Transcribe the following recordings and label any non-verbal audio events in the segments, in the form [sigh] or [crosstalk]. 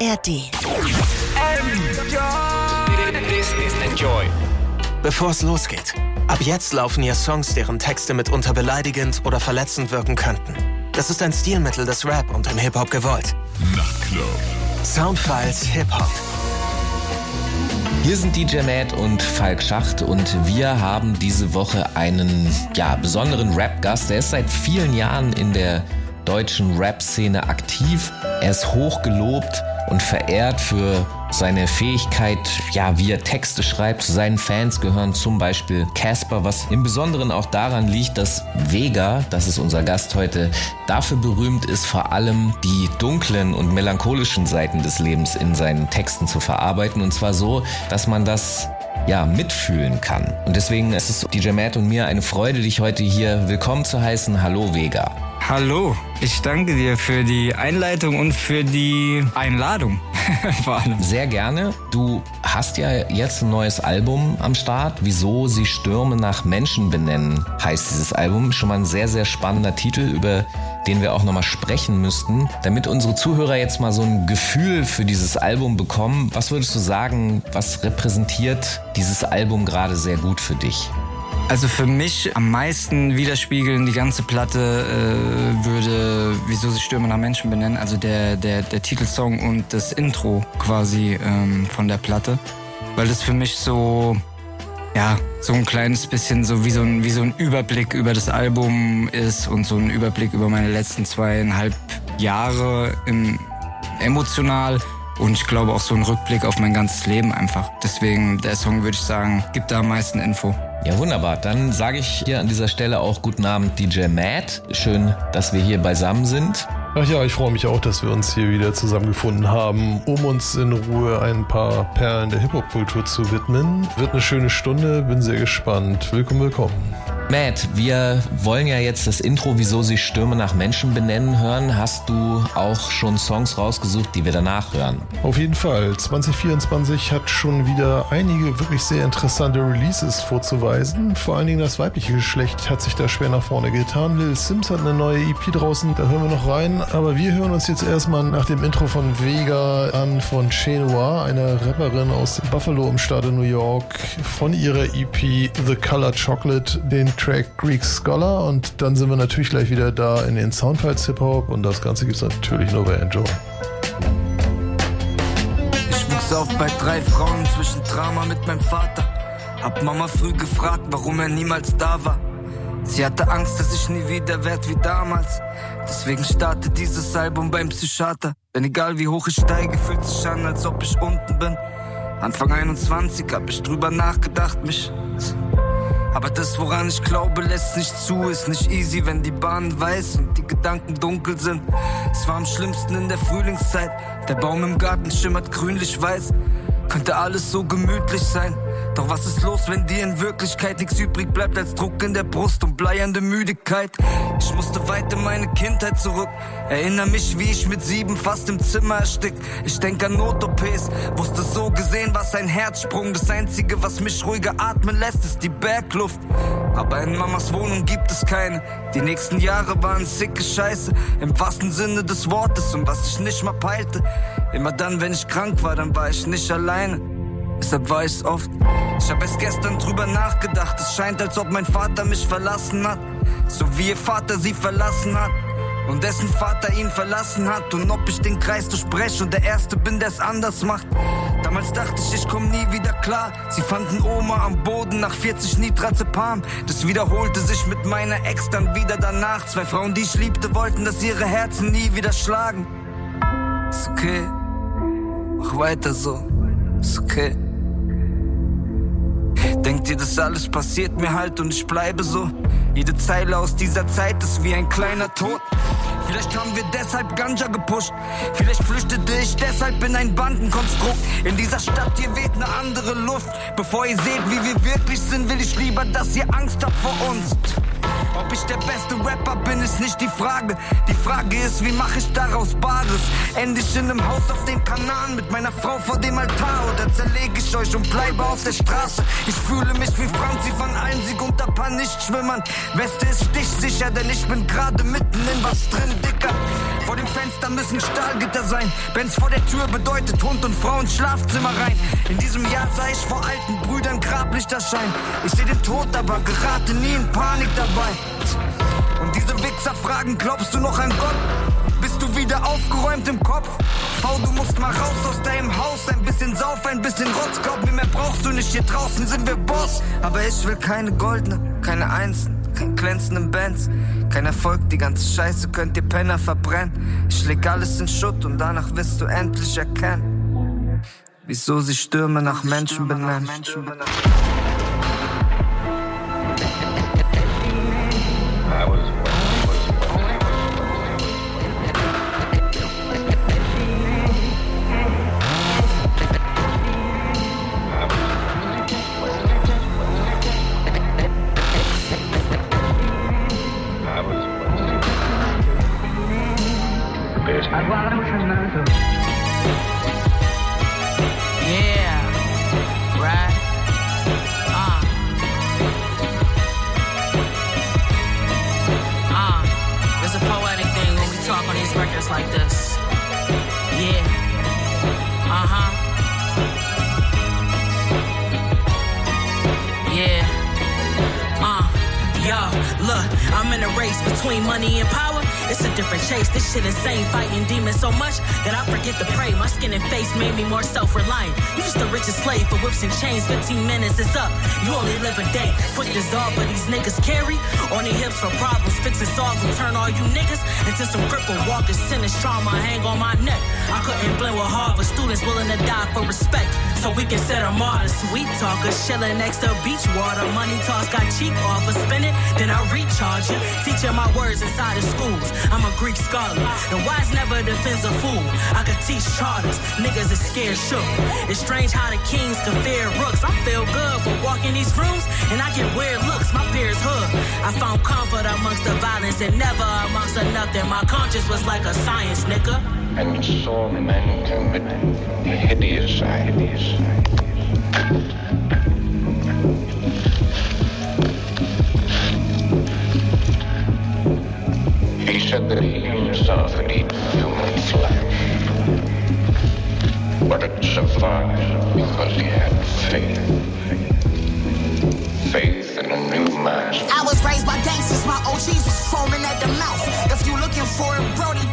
ARD. Enjoy. Bevor es losgeht, ab jetzt laufen hier Songs, deren Texte mitunter beleidigend oder verletzend wirken könnten. Das ist ein Stilmittel des Rap und im Hip-Hop gewollt. Nachtclub. Soundfiles Hip-Hop. Hier sind DJ Matt und Falk Schacht und wir haben diese Woche einen ja, besonderen Rap-Gast. Der ist seit vielen Jahren in der deutschen Rap-Szene aktiv. Er ist hoch gelobt und verehrt für seine Fähigkeit, ja, wie er Texte schreibt. Zu seinen Fans gehören zum Beispiel Casper, was im Besonderen auch daran liegt, dass Vega, das ist unser Gast heute, dafür berühmt ist, vor allem die dunklen und melancholischen Seiten des Lebens in seinen Texten zu verarbeiten. Und zwar so, dass man das ja, mitfühlen kann. Und deswegen ist es DJ Matt und mir eine Freude, dich heute hier willkommen zu heißen. Hallo Vega. Hallo, ich danke dir für die Einleitung und für die Einladung. [laughs] Sehr gerne. Du hast ja jetzt ein neues Album am Start. Wieso sie Stürme nach Menschen benennen, heißt dieses Album. Schon mal ein sehr, sehr spannender Titel, über den wir auch nochmal sprechen müssten. Damit unsere Zuhörer jetzt mal so ein Gefühl für dieses Album bekommen, was würdest du sagen, was repräsentiert dieses Album gerade sehr gut für dich? Also für mich am meisten widerspiegeln die ganze Platte äh, würde Wieso sie Stürme nach Menschen benennen, also der, der, der Titelsong und das Intro quasi ähm, von der Platte. Weil das für mich so, ja, so ein kleines bisschen so wie so ein, wie so ein Überblick über das Album ist und so ein Überblick über meine letzten zweieinhalb Jahre im, emotional und ich glaube auch so ein Rückblick auf mein ganzes Leben einfach. Deswegen der Song würde ich sagen, gibt da am meisten Info. Ja, wunderbar. Dann sage ich hier an dieser Stelle auch guten Abend, DJ Matt. Schön, dass wir hier beisammen sind. Ach ja, ich freue mich auch, dass wir uns hier wieder zusammengefunden haben, um uns in Ruhe ein paar Perlen der Hip-Hop-Kultur zu widmen. Wird eine schöne Stunde, bin sehr gespannt. Willkommen, willkommen. Matt, wir wollen ja jetzt das Intro, wieso sie Stürme nach Menschen benennen, hören. Hast du auch schon Songs rausgesucht, die wir danach hören? Auf jeden Fall. 2024 hat schon wieder einige wirklich sehr interessante Releases vorzuweisen. Vor allen Dingen das weibliche Geschlecht hat sich da schwer nach vorne getan. Lil Sims hat eine neue EP draußen, da hören wir noch rein. Aber wir hören uns jetzt erstmal nach dem Intro von Vega an von Che Noir, einer Rapperin aus Buffalo im Staate New York, von ihrer EP The Color Chocolate, den Track Greek Scholar und dann sind wir natürlich gleich wieder da in den Soundfiles Hip Hop und das Ganze gibt es natürlich nur bei Enjoy. Ich wuchs auf bei drei Frauen zwischen Drama mit meinem Vater. Hab Mama früh gefragt, warum er niemals da war. Sie hatte Angst, dass ich nie wieder werd wie damals. Deswegen startet dieses Album beim Psychiater. Denn egal wie hoch ich steige, fühlt sich an, als ob ich unten bin. Anfang 21 hab ich drüber nachgedacht, mich aber das, woran ich glaube, lässt nicht zu. Ist nicht easy, wenn die Bahnen weiß und die Gedanken dunkel sind. Es war am schlimmsten in der Frühlingszeit. Der Baum im Garten schimmert grünlich-weiß. Könnte alles so gemütlich sein. Doch was ist los, wenn dir in Wirklichkeit nichts übrig bleibt als Druck in der Brust und bleiernde Müdigkeit? Ich musste weit in meine Kindheit zurück. Erinner mich, wie ich mit sieben fast im Zimmer erstick. Ich denk an Not-OPs, wusste so gesehen, was ein Herzsprung. Das einzige, was mich ruhiger atmen lässt, ist die Bergluft. Aber in Mamas Wohnung gibt es keine. Die nächsten Jahre waren sicke Scheiße, im wahrsten Sinne des Wortes und was ich nicht mal peilte. Immer dann, wenn ich krank war, dann war ich nicht alleine. Deshalb war ich's oft. Ich hab erst gestern drüber nachgedacht. Es scheint, als ob mein Vater mich verlassen hat. So wie ihr Vater sie verlassen hat. Und dessen Vater ihn verlassen hat. Und ob ich den Kreis durchbreche und der Erste bin, der's anders macht. Damals dachte ich, ich komm nie wieder klar. Sie fanden Oma am Boden nach 40 Nitrazepam. Das wiederholte sich mit meiner Ex dann wieder danach. Zwei Frauen, die ich liebte, wollten, dass ihre Herzen nie wieder schlagen. Ist okay. Mach weiter so. Ist okay. Denkt ihr, das alles passiert mir halt und ich bleibe so? Jede Zeile aus dieser Zeit ist wie ein kleiner Tod. Vielleicht haben wir deshalb Ganja gepusht. Vielleicht flüchtete ich deshalb in ein Bandenkonstrukt. In dieser Stadt hier weht eine andere Luft. Bevor ihr seht, wie wir wirklich sind, will ich lieber, dass ihr Angst habt vor uns. Ob ich der beste Rapper bin, ist nicht die Frage. Die Frage ist, wie mache ich daraus Bares? End ich in einem Haus auf den Kanaren mit meiner Frau vor dem Altar oder zerlege ich euch und bleibe auf der Straße? Ich fühle mich wie Franzi von Einzig unter paar Nichtschwimmern. Weste ist stichsicher, denn ich bin gerade mitten in was drin, Dicker. Vor dem Fenster müssen Stahlgitter sein. Benz vor der Tür bedeutet Hund und Frau ins Schlafzimmer rein. In diesem Jahr sah ich vor alten Brüdern Grablichter scheinen. Ich seh den Tod, aber gerate nie in Panik dabei. Und diese Wichser fragen, glaubst du noch an Gott? Bist du wieder aufgeräumt im Kopf? V, du musst mal raus aus deinem Haus. Ein bisschen Sauf, ein bisschen Rotz. Glaub mir, mehr brauchst du nicht. Hier draußen sind wir Boss. Aber ich will keine goldene, keine Einsen, kein glänzenden Bands. Kein Erfolg, die ganze Scheiße könnt ihr Penner verbrennen. Ich leg alles in Schutt und danach wirst du endlich erkennen, wieso sie Stürme nach Menschen benennen. I'm in a race between money and power. It's a different chase. This shit insane. Fighting demons so much that I forget to pray. My skin and face made me more self reliant. You just the richest slave for whips and chains. 15 minutes, is up. You only live a day. Quick dissolve, but these niggas carry on their hips for problems. Fix and solve and turn all you niggas into some crippled walkers. Sentence trauma hang on my neck. I couldn't blend with Harvard students willing to die for respect. So we can set them all sweet talkers chilling next to beach water. Money toss got cheap offer, spin it, then I recharge it. Teaching my words inside of schools. I'm a Greek scholar. The wise never defends a fool. I could teach charters. Niggas is scared shook. It's strange how the kings can fear rooks. I feel good, but walk in these rooms and I get weird looks. My peers hood. I found comfort amongst the violence and never amongst the nothing. My conscience was like a science, nigga. And saw men commit hideous acts. He said that he himself had eaten human flesh, but had survived because he had faith. Faith in a new master. I was raised by gangsters, my OGs was foaming at the mouth. If you looking for it, Brody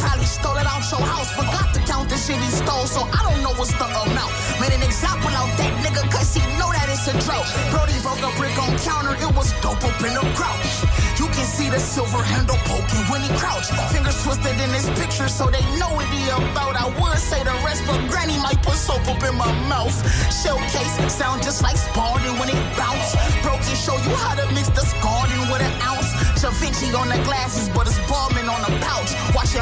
your house. Forgot to count the shit he stole, so I don't know what's the amount. Made an example out that nigga, cause he know that it's a drought. Brody broke a brick on counter, it was dope up in the crouch. You can see the silver handle poking when he crouch. Fingers twisted in his picture, so they know what he about. I would say the rest, but Granny might put soap up in my mouth. Showcase sound just like Spalding when it bounce. Broken show you how to mix the Scalding with an ounce. Da Vinci on the glasses, but it's on the pouch.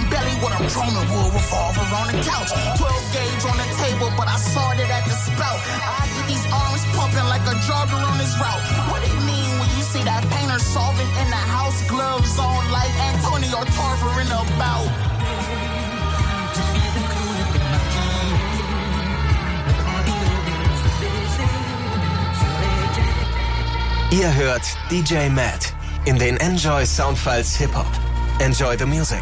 Belly with a Roman revolver on the couch. 12 gauge on the table, but I saw it at the spout. I get these arms pumping like a jogger on his route. What it mean when you see that painter solving in the house, gloves on like Antonio Tarver in the bout? Ihr hört DJ Matt in den Enjoy Soundfiles Hip Hop. Enjoy the music.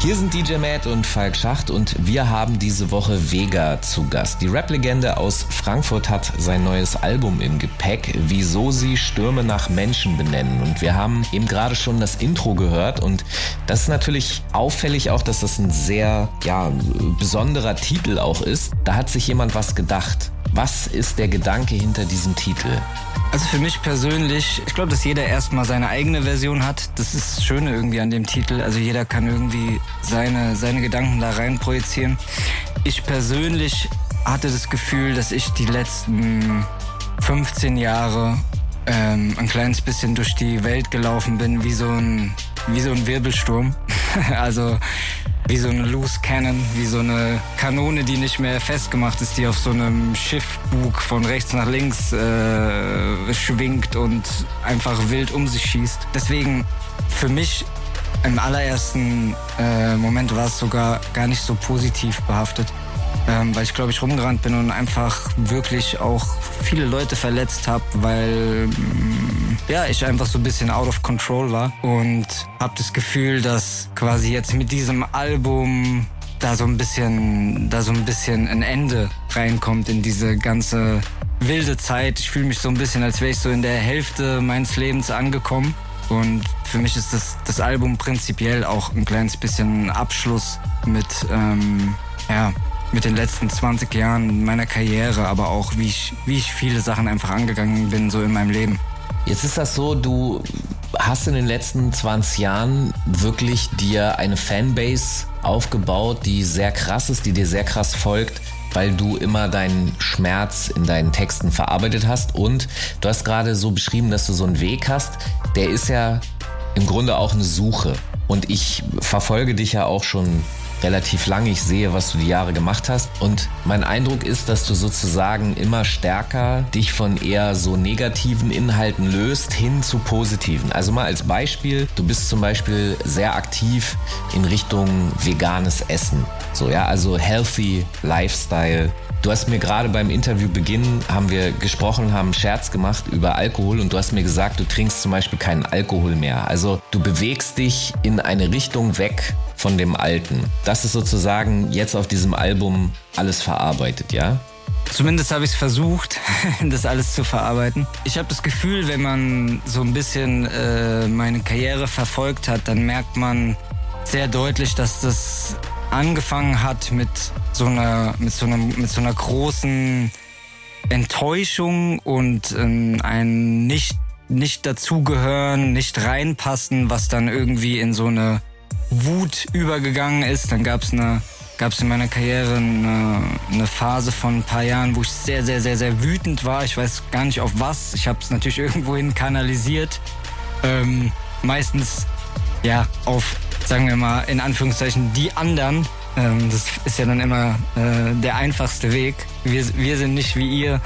Hier sind DJ Matt und Falk Schacht und wir haben diese Woche Vega zu Gast. Die Rap-Legende aus Frankfurt hat sein neues Album im Gepäck, Wieso sie Stürme nach Menschen benennen. Und wir haben eben gerade schon das Intro gehört und das ist natürlich auffällig auch, dass das ein sehr ja, besonderer Titel auch ist. Da hat sich jemand was gedacht. Was ist der Gedanke hinter diesem Titel? Also für mich persönlich, ich glaube, dass jeder erstmal seine eigene Version hat. Das ist das Schöne irgendwie an dem Titel. Also jeder kann irgendwie seine, seine Gedanken da rein projizieren. Ich persönlich hatte das Gefühl, dass ich die letzten 15 Jahre ähm, ein kleines bisschen durch die Welt gelaufen bin, wie so ein, wie so ein Wirbelsturm. [laughs] also wie so eine Loose Cannon, wie so eine Kanone, die nicht mehr festgemacht ist, die auf so einem Schiffbug von rechts nach links äh, schwingt und einfach wild um sich schießt. Deswegen für mich im allerersten äh, Moment war es sogar gar nicht so positiv behaftet. Ähm, weil ich glaube ich rumgerannt bin und einfach wirklich auch viele Leute verletzt habe, weil mh, ja, ich einfach so ein bisschen out of control war und habe das Gefühl, dass quasi jetzt mit diesem Album da so ein bisschen, da so ein bisschen ein Ende reinkommt in diese ganze wilde Zeit. Ich fühle mich so ein bisschen, als wäre ich so in der Hälfte meines Lebens angekommen. Und für mich ist das, das Album prinzipiell auch ein kleines bisschen Abschluss mit, ähm, ja, mit den letzten 20 Jahren meiner Karriere, aber auch wie ich, wie ich viele Sachen einfach angegangen bin, so in meinem Leben. Jetzt ist das so, du hast in den letzten 20 Jahren wirklich dir eine Fanbase aufgebaut, die sehr krass ist, die dir sehr krass folgt, weil du immer deinen Schmerz in deinen Texten verarbeitet hast. Und du hast gerade so beschrieben, dass du so einen Weg hast, der ist ja im Grunde auch eine Suche. Und ich verfolge dich ja auch schon relativ lange. Ich sehe, was du die Jahre gemacht hast. Und mein Eindruck ist, dass du sozusagen immer stärker dich von eher so negativen Inhalten löst hin zu positiven. Also mal als Beispiel, du bist zum Beispiel sehr aktiv in Richtung veganes Essen. So, ja, also healthy Lifestyle. Du hast mir gerade beim Interviewbeginn haben wir gesprochen, haben Scherz gemacht über Alkohol und du hast mir gesagt, du trinkst zum Beispiel keinen Alkohol mehr. Also du bewegst dich in eine Richtung weg von dem Alten. Das ist sozusagen jetzt auf diesem Album alles verarbeitet, ja? Zumindest habe ich es versucht, [laughs] das alles zu verarbeiten. Ich habe das Gefühl, wenn man so ein bisschen äh, meine Karriere verfolgt hat, dann merkt man sehr deutlich, dass das angefangen hat mit so einer, mit so einer, mit so einer großen Enttäuschung und ähm, ein nicht, nicht dazugehören, nicht reinpassen, was dann irgendwie in so eine Wut übergegangen ist. Dann gab es eine gab es in meiner Karriere eine, eine, Phase von ein paar Jahren, wo ich sehr, sehr, sehr, sehr wütend war. Ich weiß gar nicht auf was. Ich habe es natürlich [laughs] irgendwohin kanalisiert. Ähm, meistens ja auf, sagen wir mal, in Anführungszeichen die anderen. Ähm, das ist ja dann immer äh, der einfachste Weg. Wir, wir sind nicht wie ihr.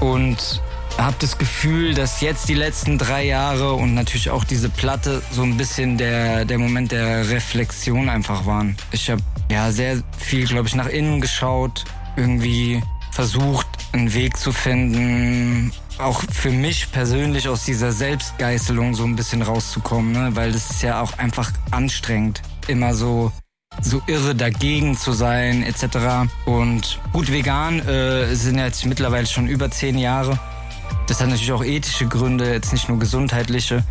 Und habe das Gefühl, dass jetzt die letzten drei Jahre und natürlich auch diese Platte so ein bisschen der, der Moment der Reflexion einfach waren. Ich habe ja sehr viel, glaube ich, nach innen geschaut, irgendwie versucht, einen Weg zu finden, auch für mich persönlich aus dieser Selbstgeißelung so ein bisschen rauszukommen, ne? weil das ist ja auch einfach anstrengend, immer so so irre dagegen zu sein etc. Und gut, vegan äh, sind jetzt mittlerweile schon über zehn Jahre. Das hat natürlich auch ethische Gründe, jetzt nicht nur gesundheitliche.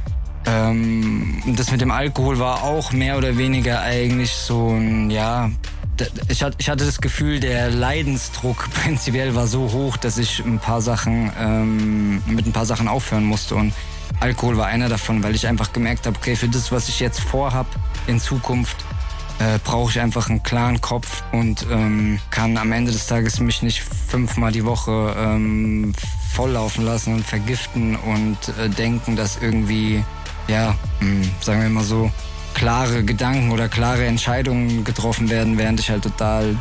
Ähm, das mit dem Alkohol war auch mehr oder weniger eigentlich so ein, ja, ich hatte das Gefühl, der Leidensdruck [laughs] prinzipiell war so hoch, dass ich ein paar Sachen ähm, mit ein paar Sachen aufhören musste. Und Alkohol war einer davon, weil ich einfach gemerkt habe, okay, für das, was ich jetzt vorhab in Zukunft, äh, brauche ich einfach einen klaren Kopf und ähm, kann am Ende des Tages mich nicht fünfmal die Woche ähm, volllaufen lassen und vergiften und äh, denken, dass irgendwie, ja, mh, hm, sagen wir mal so, klare Gedanken oder klare Entscheidungen getroffen werden, während ich halt total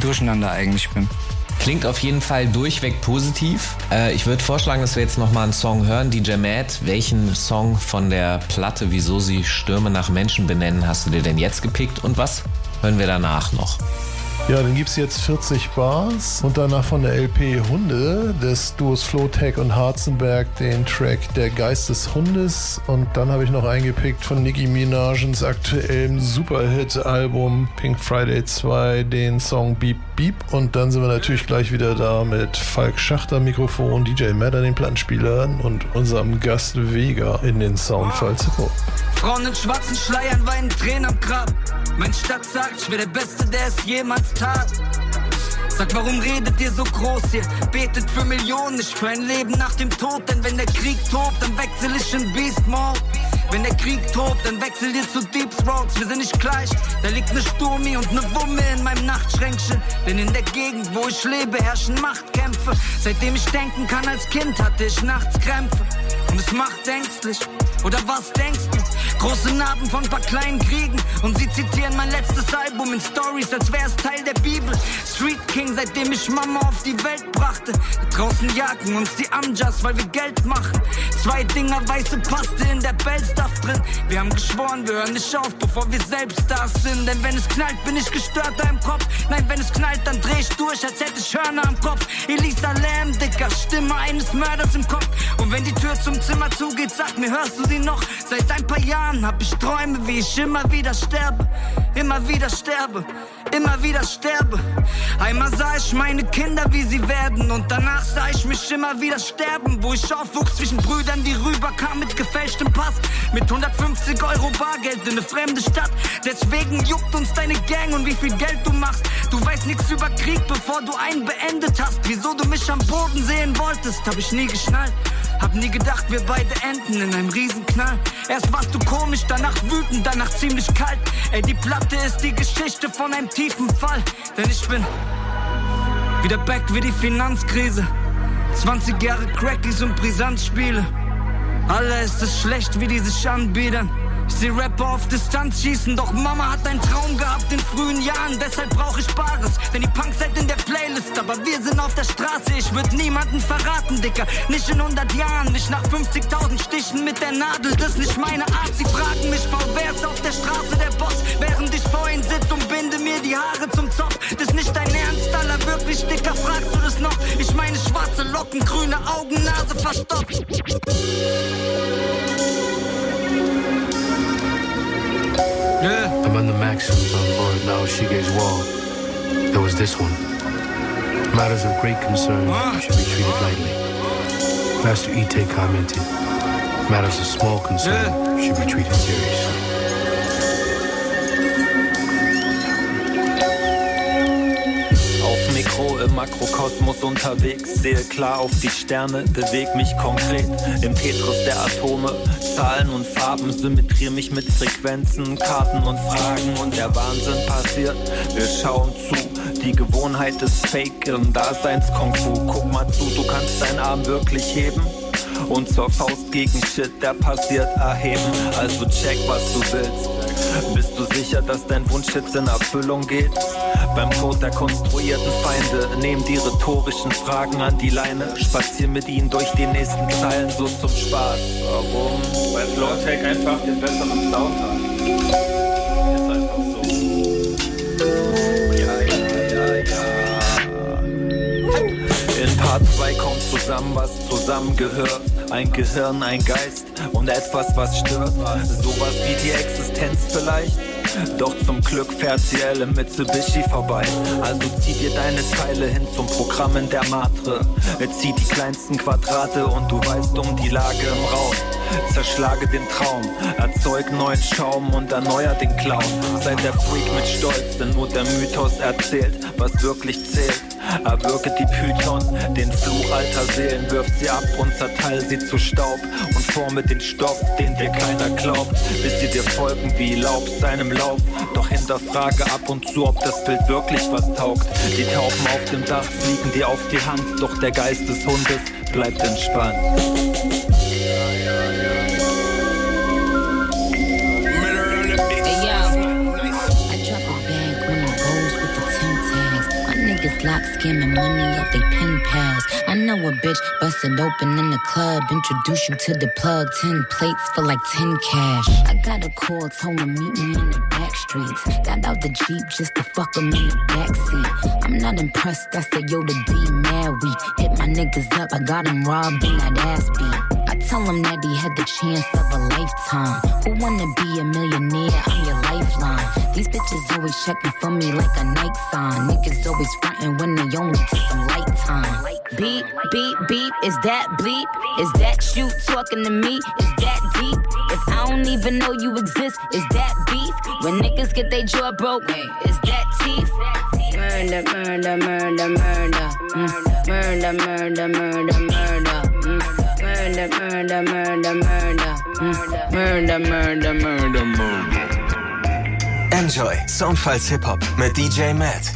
durcheinander eigentlich bin. Klingt auf jeden Fall durchweg positiv. Äh, ich würde vorschlagen, dass wir jetzt nochmal einen Song hören. DJ Matt, welchen Song von der Platte, wieso sie Stürme nach Menschen benennen, hast du dir denn jetzt gepickt und was hören wir danach noch? Ja, dann gibt es jetzt 40 Bars und danach von der LP Hunde des Duos Flowtech und Harzenberg den Track Der Geist des Hundes. Und dann habe ich noch eingepickt von Nicki Minajens aktuellem Superhit-Album Pink Friday 2 den Song Beep Beep und dann sind wir natürlich gleich wieder da mit Falk Schachter Mikrofon, DJ Matt an den Plattenspielern und unserem Gast Vega in den Soundfall Hip Frauen in schwarzen Schleiern weinen Tränen am Grab. Mein Stadt sagt, ich wäre der Beste, der es jemals tat. Sag, warum redet ihr so groß hier? Betet für Millionen, nicht für ein Leben nach dem Tod. Denn wenn der Krieg tobt, dann wechsel ich in Beast Mode. Wenn der Krieg tobt, dann wechsel dir zu Deep Throats. Wir sind nicht gleich. Da liegt ne Sturmi und ne Wumme in meinem Nachtschränkchen. Denn in der Gegend, wo ich lebe, herrschen Machtkämpfe. Seitdem ich denken kann als Kind, hatte ich nachts Krämpfe. Und es macht ängstlich. Oder was denkst du? Große Narben von paar kleinen Kriegen. Und sie zitieren mein letztes Album in Stories, als wär's Teil der Bibel. Street King, seitdem ich Mama auf die Welt brachte. Draußen jagen uns die Amjas, weil wir Geld machen. Zwei Dinger weiße Paste in der Bellstuff drin. Wir haben geschworen, wir hören nicht auf, bevor wir selbst Stars sind. Denn wenn es knallt, bin ich gestörter im Kopf. Nein, wenn es knallt, dann dreh ich durch, als hätte ich Hörner am Kopf. Elisa Lamb, Dicker, Stimme eines Mörders im Kopf. Und wenn die Tür zum Zimmer zugeht, sag mir, hörst du sie noch? Seit ein paar Jahren hab ich Träume, wie ich immer wieder sterbe. Immer wieder sterbe, immer wieder sterbe. Einmal sah ich meine Kinder, wie sie werden. Und danach sah ich mich immer wieder sterben. Wo ich aufwuchs zwischen Brüdern, die rüberkamen mit gefälschtem Pass. Mit 150 Euro Bargeld in eine fremde Stadt. Deswegen juckt uns deine Gang und wie viel Geld du machst. Du weißt nichts über Krieg, bevor du einen beendet hast. Wieso du mich am Boden sehen wolltest, hab ich nie geschnallt. Hab nie gedacht, wir beide enden in einem Riesenknall. Erst warst du komisch, danach wütend, danach ziemlich kalt. Ey, die Platte ist die Geschichte von einem tiefen Fall. Denn ich bin wieder back wie die Finanzkrise. 20 Jahre Crackies und Brisanzspiele. Alle ist es schlecht, wie die sich anbiedern. Ich seh Rapper auf Distanz schießen, doch Mama hat einen Traum gehabt in frühen Jahren, deshalb brauch ich Bares. Denn die Punks seid in der Playlist, aber wir sind auf der Straße. Ich würd niemanden verraten, Dicker. Nicht in 100 Jahren, nicht nach 50.000 Stichen mit der Nadel. Das ist nicht meine Art. Sie fragen mich, warum wer ist auf der Straße der Boss, während ich vor ihnen sitz und binde mir die Haare zum Zopf. Das ist nicht dein Ernst, Alter, wirklich, Dicker, fragst du das noch? Ich meine schwarze Locken, grüne Augen, Nase verstopft. Yeah. Among the maxims on Lord Naoshige's wall, there was this one. Matters of great concern should be treated lightly. Master Ite commented, matters of small concern should be treated seriously. Mikro im Makrokosmos unterwegs, sehe klar auf die Sterne, beweg mich konkret im Tetris der Atome. Zahlen und Farben symmetriere mich mit Frequenzen, Karten und Fragen und der Wahnsinn passiert. Wir schauen zu, die Gewohnheit ist Fake im Daseins Kung Fu. Guck mal zu, du kannst deinen Arm wirklich heben und zur Faust gegen Shit, der passiert, erheben. Also check, was du willst. Bist du sicher, dass dein Wunsch jetzt in Erfüllung geht? Beim Tod der konstruierten Feinde nehmen die rhetorischen Fragen an die Leine, spazieren mit ihnen durch die nächsten Zeilen so zum Spaß. Warum? Weil Flowtech einfach den besseren Sound hat. Ist einfach so. Ja, ja, ja, ja. In Part 2 kommt zusammen, was zusammengehört. Ein Gehirn, ein Geist und etwas, was stört. Sowas wie die Existenz vielleicht. Doch zum Glück fährt sie Elle Mitsubishi vorbei. Also zieh dir deine Teile hin zum Programm in der Matre. Zieh die kleinsten Quadrate und du weißt um die Lage im Raum. Zerschlage den Traum, erzeug neuen Schaum und erneuer den Clown. Sei der Freak mit Stolz, denn nur der Mythos erzählt, was wirklich zählt. Erwirke die Python, den Fluch alter Seelen, wirf sie ab und zerteil sie zu Staub und forme den Stoff, den dir keiner glaubt, bis sie dir folgen wie Laub seinem Lauf. Doch hinterfrage ab und zu, ob das Bild wirklich was taugt. Die Tauben auf dem Dach fliegen dir auf die Hand, doch der Geist des Hundes bleibt entspannt. My niggas lock scamming money off they pen pals. I know a bitch busted open in the club, introduce you to the plug. Ten plates for like ten cash. I got a call, told him meet me in the back streets. Got out the jeep just to fuck him in the backseat. I'm not impressed, I said yo the D mad weak. Hit my niggas up, I got him robbed in that ass beat. I tell him that he had the chance of a lifetime. Who wanna be a millionaire? I'm your lifeline. These bitches always checking for me like a night sign. Niggas always frontin' when they only take some light time. Beep, beep, beep, is that bleep? Is that you talking to me? Is that deep? If I don't even know you exist, is that beef? When niggas get their jaw broke, is that teeth? Murder, murder, murder, murder. Mm. Murder, murder, murder, murder. Mm. Murder, murder, murder, murder. Mm. Murder, murder, murder, murder. Enjoy Soundfiles Hip Hop mit DJ Matt.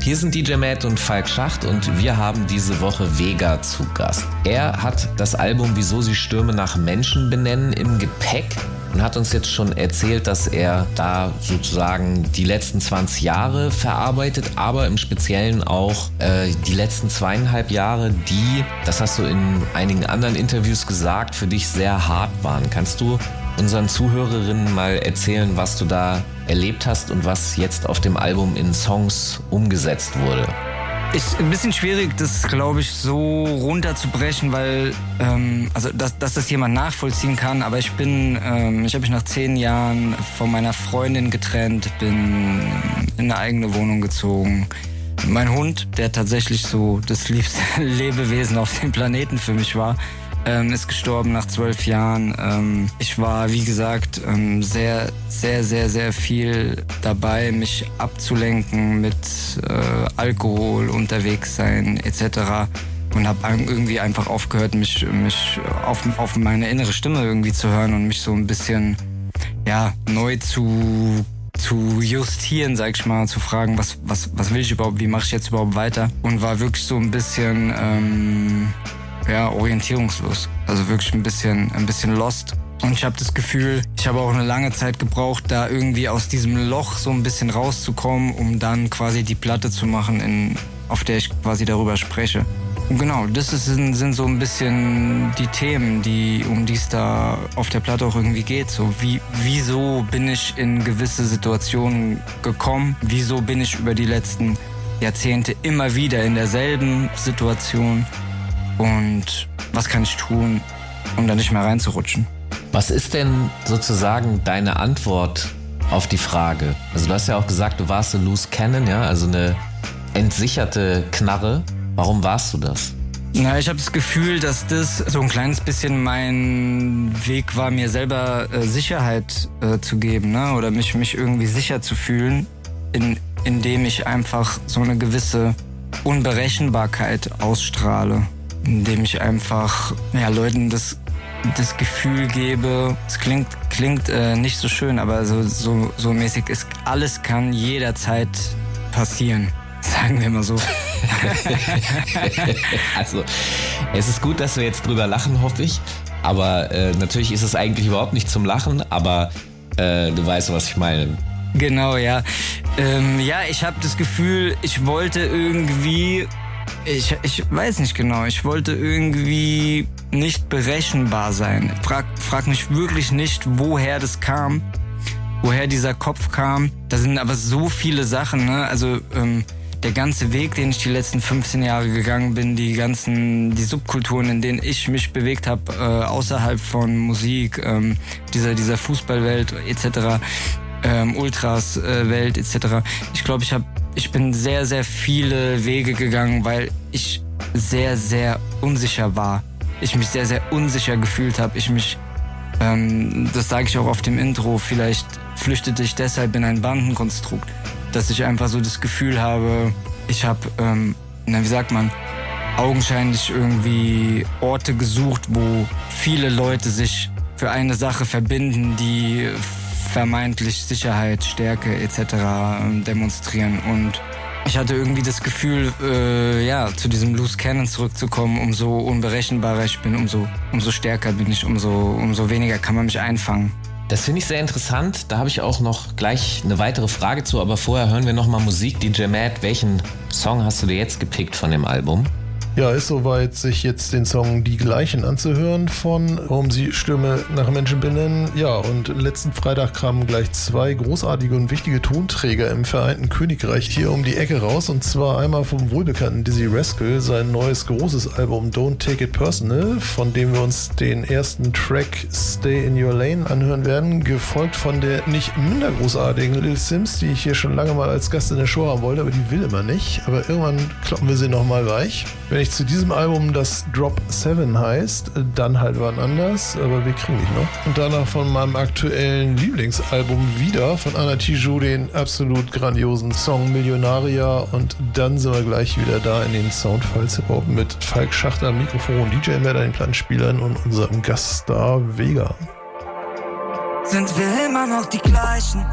Hier sind DJ Matt und Falk Schacht und wir haben diese Woche Vega zu Gast. Er hat das Album Wieso sie Stürme nach Menschen benennen im Gepäck und hat uns jetzt schon erzählt, dass er da sozusagen die letzten 20 Jahre verarbeitet, aber im Speziellen auch äh, die letzten zweieinhalb Jahre, die, das hast du in einigen anderen Interviews gesagt, für dich sehr hart waren. Kannst du unseren Zuhörerinnen mal erzählen, was du da erlebt hast und was jetzt auf dem Album in Songs umgesetzt wurde? Ist ein bisschen schwierig, das glaube ich so runterzubrechen, weil ähm, also dass, dass das jemand nachvollziehen kann. Aber ich bin, ähm, ich habe mich nach zehn Jahren von meiner Freundin getrennt, bin in eine eigene Wohnung gezogen. Mein Hund, der tatsächlich so das liebste [laughs] Lebewesen auf dem Planeten für mich war, ähm, ist gestorben nach zwölf Jahren. Ähm, ich war, wie gesagt, ähm, sehr, sehr, sehr, sehr viel dabei, mich abzulenken mit äh, Alkohol, unterwegs sein etc. Und habe irgendwie einfach aufgehört, mich, mich auf, auf meine innere Stimme irgendwie zu hören und mich so ein bisschen ja, neu zu zu justieren, sag ich mal, zu fragen, was, was, was will ich überhaupt, wie mache ich jetzt überhaupt weiter? Und war wirklich so ein bisschen ähm, ja, orientierungslos. Also wirklich ein bisschen, ein bisschen lost. Und ich habe das Gefühl, ich habe auch eine lange Zeit gebraucht, da irgendwie aus diesem Loch so ein bisschen rauszukommen, um dann quasi die Platte zu machen, in, auf der ich quasi darüber spreche. Und genau, das ist, sind so ein bisschen die Themen, die, um die es da auf der Platte auch irgendwie geht. So, wie, wieso bin ich in gewisse Situationen gekommen? Wieso bin ich über die letzten Jahrzehnte immer wieder in derselben Situation? Und was kann ich tun, um da nicht mehr reinzurutschen? Was ist denn sozusagen deine Antwort auf die Frage? Also du hast ja auch gesagt, du warst eine Loose Cannon, ja, also eine entsicherte Knarre. Warum warst du das? Na, ich habe das Gefühl, dass das so ein kleines bisschen mein Weg war, mir selber äh, Sicherheit äh, zu geben, ne? Oder mich, mich irgendwie sicher zu fühlen, in, indem ich einfach so eine gewisse Unberechenbarkeit ausstrahle indem ich einfach ja, Leuten das, das Gefühl gebe, es klingt, klingt äh, nicht so schön, aber so, so, so mäßig ist, alles kann jederzeit passieren. [laughs] Sagen wir mal so. [laughs] also, es ist gut, dass wir jetzt drüber lachen, hoffe ich. Aber äh, natürlich ist es eigentlich überhaupt nicht zum Lachen, aber äh, du weißt, was ich meine. Genau, ja. Ähm, ja, ich habe das Gefühl, ich wollte irgendwie ich, ich weiß nicht genau. Ich wollte irgendwie nicht berechenbar sein. Frag, frag mich wirklich nicht, woher das kam, woher dieser Kopf kam. Da sind aber so viele Sachen. Ne? Also ähm, der ganze Weg, den ich die letzten 15 Jahre gegangen bin, die ganzen, die Subkulturen, in denen ich mich bewegt habe, äh, außerhalb von Musik, ähm, dieser, dieser Fußballwelt etc., ähm, Ultras-Welt äh, etc. Ich glaube, ich habe ich bin sehr, sehr viele Wege gegangen, weil ich sehr, sehr unsicher war. Ich mich sehr, sehr unsicher gefühlt habe. Ich mich, ähm, das sage ich auch auf dem Intro, vielleicht flüchtete ich deshalb in ein Bandenkonstrukt, dass ich einfach so das Gefühl habe, ich habe, ähm, na wie sagt man, augenscheinlich irgendwie Orte gesucht, wo viele Leute sich für eine Sache verbinden, die vermeintlich Sicherheit, Stärke etc. Ähm, demonstrieren. Und ich hatte irgendwie das Gefühl, äh, ja, zu diesem Loose Cannon zurückzukommen, umso unberechenbarer ich bin, umso, umso stärker bin ich, umso, umso weniger kann man mich einfangen. Das finde ich sehr interessant. Da habe ich auch noch gleich eine weitere Frage zu, aber vorher hören wir nochmal Musik. DJ Matt, welchen Song hast du dir jetzt gepickt von dem Album? Ja, ist soweit, sich jetzt den Song Die Gleichen anzuhören von Um sie Stürme nach Menschen benennen. Ja, und letzten Freitag kamen gleich zwei großartige und wichtige Tonträger im Vereinten Königreich hier um die Ecke raus. Und zwar einmal vom wohlbekannten Dizzy Rascal, sein neues großes Album Don't Take It Personal, von dem wir uns den ersten Track Stay in Your Lane anhören werden, gefolgt von der nicht minder großartigen Lil Sims, die ich hier schon lange mal als Gast in der Show haben wollte, aber die will immer nicht. Aber irgendwann kloppen wir sie nochmal weich. Wenn ich zu diesem Album, das Drop 7 heißt, dann halt wann anders, aber wir kriegen dich noch. Und danach von meinem aktuellen Lieblingsalbum wieder von Anna Tijoux den absolut grandiosen Song Millionaria und dann sind wir gleich wieder da in den Soundfiles mit Falk Schachter am Mikrofon, DJ an den Plattenspielern und unserem Gaststar Vega. Sind wir immer noch die gleichen?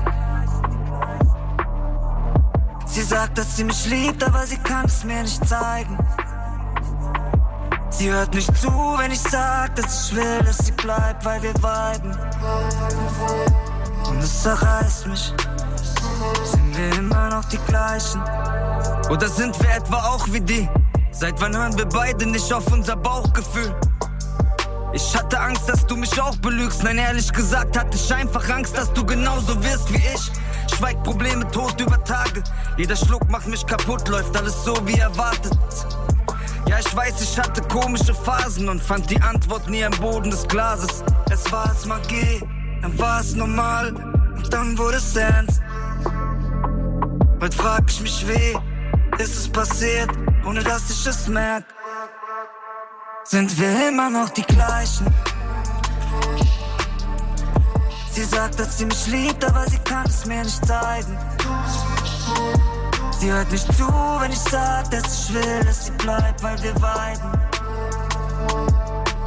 Sie sagt, dass sie mich liebt, aber sie kann es mir nicht zeigen. Sie hört nicht zu, wenn ich sag, dass ich will, dass sie bleibt, weil wir viben. Und es zerreißt mich. Sind wir immer noch die gleichen? Oder sind wir etwa auch wie die? Seit wann hören wir beide nicht auf unser Bauchgefühl? Ich hatte Angst, dass du mich auch belügst. Nein, ehrlich gesagt hatte ich einfach Angst, dass du genauso wirst wie ich. Schweigt Probleme tot über Tage. Jeder Schluck macht mich kaputt, läuft alles so wie erwartet. Ja, ich weiß, ich hatte komische Phasen und fand die Antwort nie am Boden des Glases. Es war es Magie, dann war es normal und dann wurde es ernst. Heute frag ich mich, wie ist es passiert, ohne dass ich es merk? Sind wir immer noch die gleichen? Sie sagt, dass sie mich liebt, aber sie kann es mir nicht zeigen. Sie hört nicht zu, wenn ich sag, dass ich will, dass sie bleibt, weil wir weiden.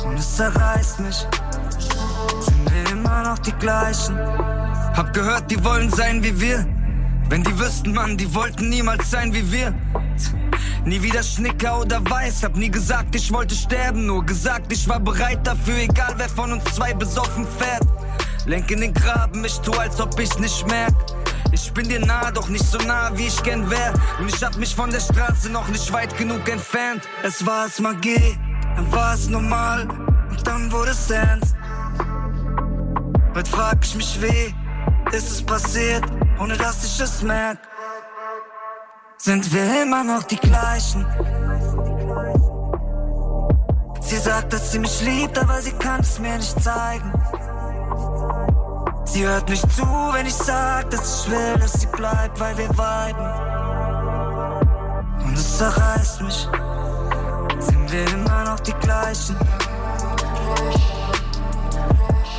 Und es zerreißt mich. Sind wir immer noch die gleichen? Hab gehört, die wollen sein wie wir. Wenn die wüssten, Mann, die wollten niemals sein wie wir. Nie wieder Schnicker oder Weiß, hab nie gesagt, ich wollte sterben, nur gesagt, ich war bereit dafür, egal wer von uns zwei besoffen fährt. Lenk in den Graben, ich tu, als ob ich nicht merk. Ich bin dir nah, doch nicht so nah, wie ich gern wär. Und ich hab mich von der Straße noch nicht weit genug entfernt. Es war es Magie, dann war es normal und dann wurde es ernst. Heute frag ich mich, wie ist es passiert, ohne dass ich es merk? Sind wir immer noch die gleichen? Sie sagt, dass sie mich liebt, aber sie kann es mir nicht zeigen. Sie hört nicht zu, wenn ich sag, dass ich will, dass sie bleibt, weil wir viben. Und es zerreißt mich. Sind wir immer noch die gleichen?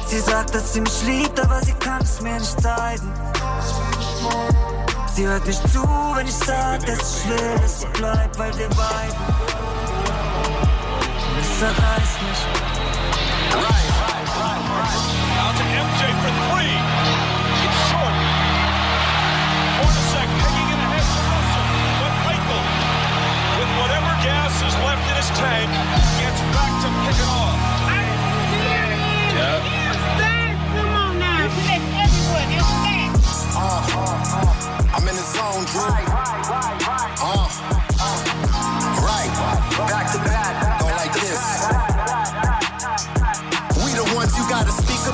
Sie sagt, dass sie mich liebt, aber sie kann es mir nicht zeigen. Sie hört nicht zu, wenn ich sag, dass ich will, dass sie bleibt, weil wir viben. Und es zerreißt mich. To MJ for three. It's short. Hornacek picking it ahead for Russell. But Michael, with whatever gas is left in his tank, gets back to pick it off. Yeah.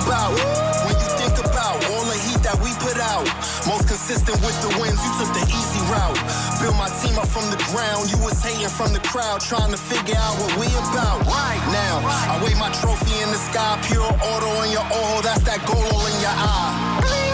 About. When you think about all the heat that we put out. Most consistent with the wins, you took the easy route. Build my team up from the ground. You was hating from the crowd, trying to figure out what we about. Right now, I weigh my trophy in the sky, pure auto in your oil. That's that gold in your eye.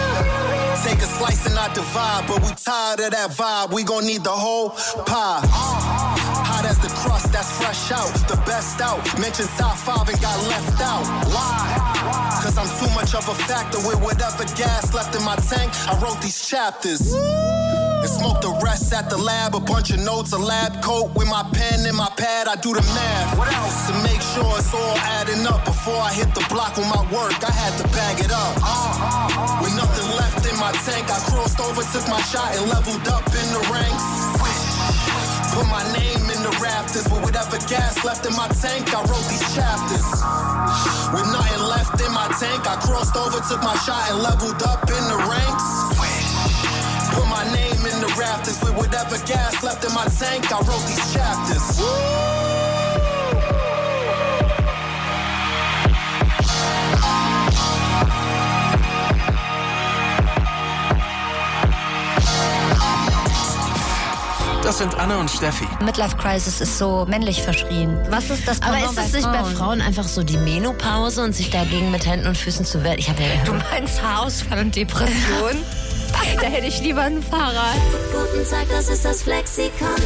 Take a slice and not divide, but we tired of that vibe. We gon' need the whole pie. Hot as the crust, that's fresh out. The best out. Mentioned top five and got left out. Why? Cause I'm too much of a factor with whatever gas left in my tank. I wrote these chapters. And smoke the rest at the lab. A bunch of notes, a lab coat with my pen and my pad. I do the math. What else? To make sure it's all adding up. Before I hit the block with my work, I had to bag it up. With nothing left in my tank, I crossed over, took my shot, and leveled up in the ranks. Put my name in the rafters with whatever gas left in my tank. I wrote these chapters. With nothing left in my tank, I crossed over, took my shot, and leveled up in the ranks. Put my name in the rafters with whatever gas left in my tank. I wrote these chapters. Das sind Anne und Steffi. Midlife Crisis ist so männlich verschrien. Was ist das Aber ist es nicht bei Frauen? Frauen einfach so die Menopause und sich dagegen mit Händen und Füßen zu wehren? Ich habe ja Du meinst Haarausfall und Depression? [laughs] da hätte ich lieber ein Fahrrad. Guten Tag, das ist das Flexikon.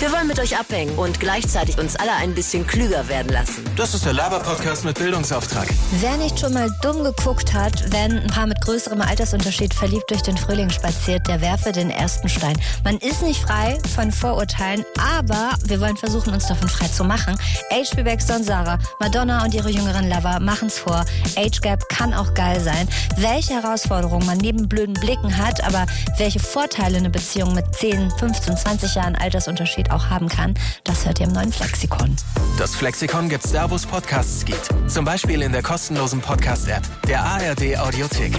Wir wollen mit euch abhängen und gleichzeitig uns alle ein bisschen klüger werden lassen. Das ist der Laber-Podcast mit Bildungsauftrag. Wer nicht schon mal dumm geguckt hat, wenn ein Paar mit größerem Altersunterschied verliebt durch den Frühling spaziert, der werfe den ersten Stein. Man ist nicht frei von Vorurteilen, aber wir wollen versuchen, uns davon frei zu machen. HB Baxter und Sarah, Madonna und ihre jüngeren Lover machen's vor. Age Gap kann auch geil sein. Welche Herausforderungen man neben blöden Blicken hat, aber welche Vorteile eine Beziehung mit 10, 15, 20 Jahren Altersunterschied Auch haben kann, das hört ihr im neuen Flexikon. Das Flexikon gibt's da, wo es Podcasts gibt. Zum Beispiel in der kostenlosen Podcast-App der ARD Audiothek.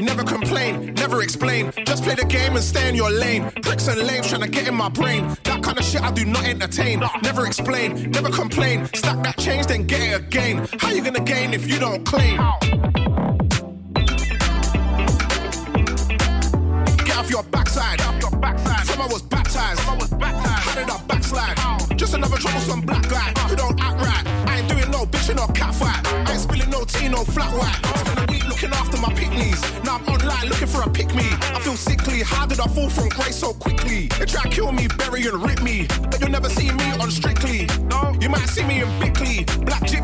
Never complain, never explain. Just play the game and stay in your lane. Pricks and lames trying to get in my brain. That kind of shit I do not entertain. Never explain, never complain. Stack that change, then get it again. How you gonna gain if you don't claim? Get off your backside. From I was baptized. How did I backslide? Just another troublesome black guy who don't act right. I ain't doing no bitching or catfight. I ain't spilling no tea, no flat white. Spend a week looking after my picnics. Now I'm online looking for a pick me. I feel sickly. How did I fall from grace so quickly? They try to kill me, bury and rip me. But you'll never see me on Strictly. You might see me in Bickley, Black Gypsy,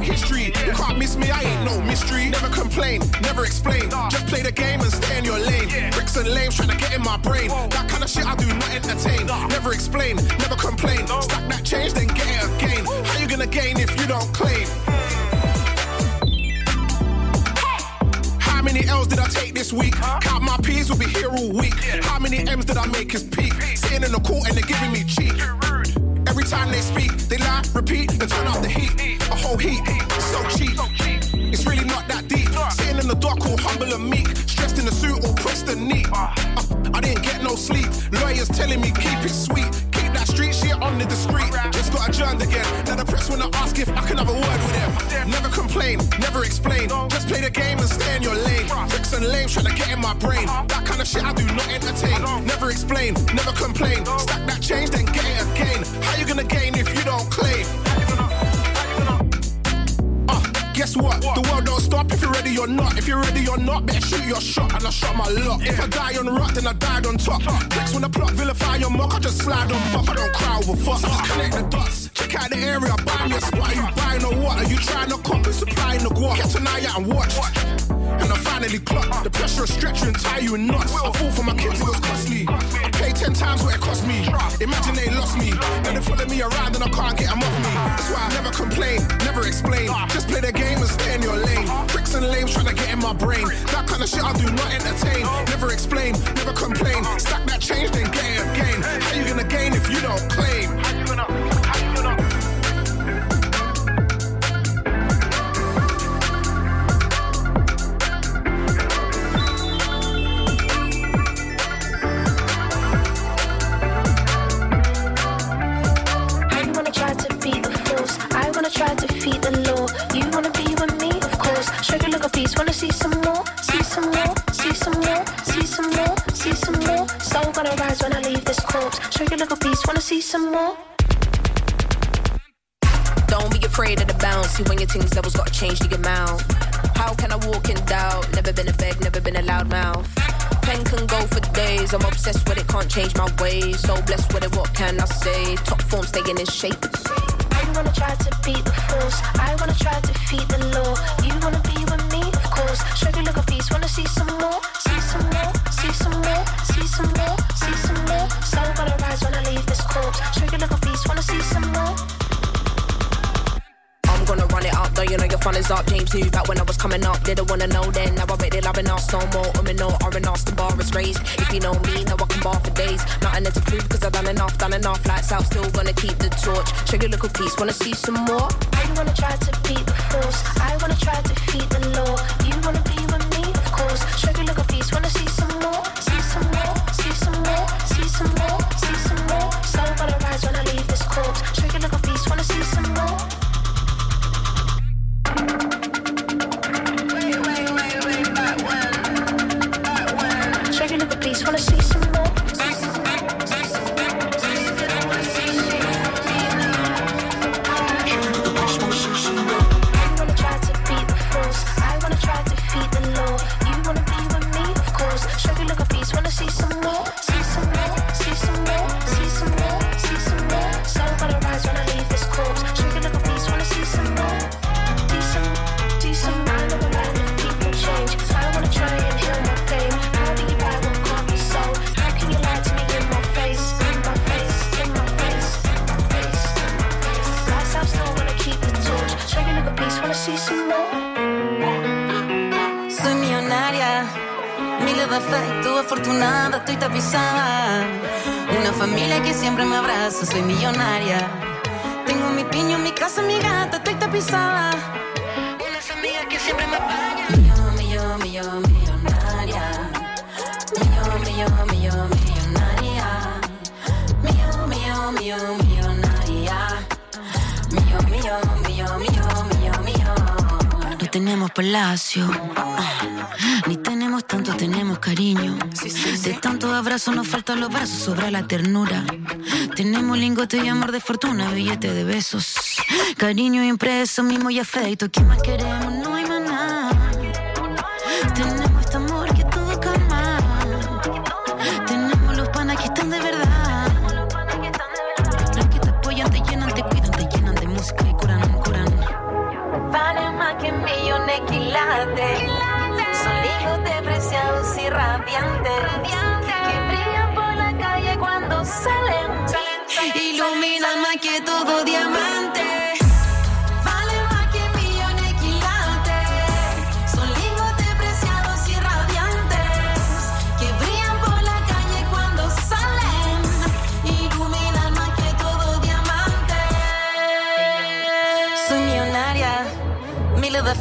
History. You can't miss me, I ain't no mystery. Never complain, never explain. Just play the game and stay in your lane. Bricks and lames trying to get in my brain. That kind of shit I do not entertain. Never explain, never complain. Stack that change, then get it again. How you gonna gain if you don't claim? How many L's did I take this week? Count my P's, will be here all week. How many M's did I make his peak? Sitting in the court and they're giving me cheek. Every time they speak, they lie, repeat, and turn up the heat. A whole heat, so cheap. It's really not that deep. Sitting in the dark, all humble and meek. Stressed in the suit, all pressed and neat. I didn't get no sleep. Lawyers telling me keep it sweet. That street shit on the discreet. Just got adjourned again. Now the press wanna ask if I can have a word with them. Never complain, never explain. Just play the game and stay in your lane. Bricks and lames trying to get in my brain. That kind of shit I do not entertain. Never explain, never complain. Stack that change, then get it again. How you gonna gain if you don't claim? Guess what? The world don't stop if you're ready or not. If you're ready or not, better shoot your shot. And I shot my lot. If I die on rock, then I died on top. Bricks when the plot vilify your mock, I just slide on buff. I don't cry over fuss. Connect the dots. Check out the area, buy me a spot. Are you buying or what? Are you trying to cop copy, supplying the guap? Get tonight out and watch. And I finally clocked the pressure of stretch you and tie you in knots. I fought for my kids, it was costly. I paid ten times what it cost me. Imagine they lost me. Then they follow me around and I can't get them off me. That's why I never complain, never explain. Just play the game and stay in your lane. Bricks and lames trying to get in my brain. That kind of shit I do not entertain. Never explain, never complain. Stack things levels got to change the amount. How can I walk in doubt? Never been a beg, never been a loud mouth. Pen can go for days. I'm obsessed with it, can't change my ways. So blessed with it, what can I say? Top form staying in shape. I wanna try to beat the force. I wanna try to feed the law. You wanna be with me, of course. Sugar look a piece. Wanna see some more? Back when I was coming up, they didn't wanna know then. Now I bet they're loving us no more. I'm in no R and the bar is raised. If you know me, now I can bar for days. Nothing to prove because I've done enough, done enough. Lights out, still gonna keep the torch. Trigger look little piece, wanna see some more? I wanna try to be the force. I wanna try to feed the law. You wanna be with me, of course. Sugar look a piece. Wanna see some Sugar look a piece. Wanna see some tanto abrazo nos faltan los brazos, sobra la ternura. Tenemos lingote y amor de fortuna, billete de besos. Cariño impreso, mimo y afecto. ¿Qué más queremos?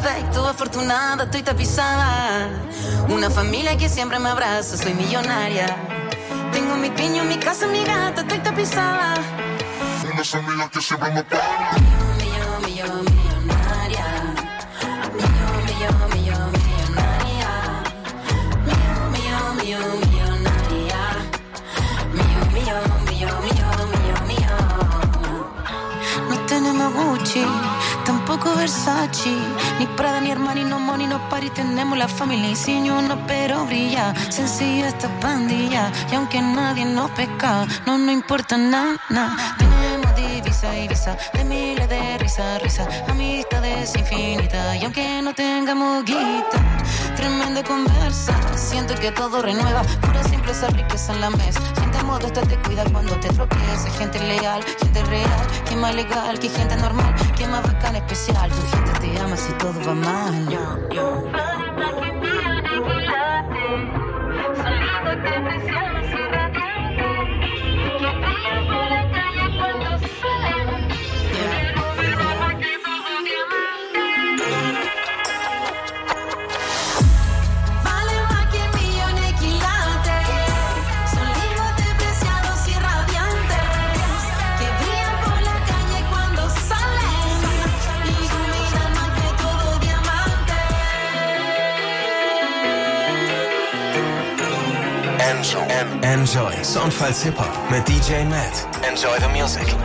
Efectos, afortunada, estoy tapizada. Una familia que siempre me abraza, soy millonaria. Tengo mi piño, mi casa, mi gata, estoy tapizada. Unas amigas que siempre me pagan. Millón, millón, millonaria. Millón, millón, millón, millonaria. Millón, millón, millón, millonaria. Millón, millón, millón, millón, millón, millón. No tenemos Gucci, tampoco Versace, ni Prada, ni Armani, no Money, no Party. Tenemos la familia insigne, no pero brilla. Sencilla esta pandilla, y aunque nadie nos pesca, no nos importa nada. Tenemos divisa y visa, de miles de risa, risa, amistades infinitas. Y aunque no tengamos guita, tremenda conversa. Siento que todo renueva, pura simpleza, riqueza en la mesa. Gente modesta te cuida cuando te tropieces. Gente leal, gente real, que más legal, que gente normal, que más bacán especial. Tu gente te ama si todo va mal. Yo, yo. Valen Enjoy. Enjoy. Soundfiles Hip Hop mit DJ Matt. Enjoy the music.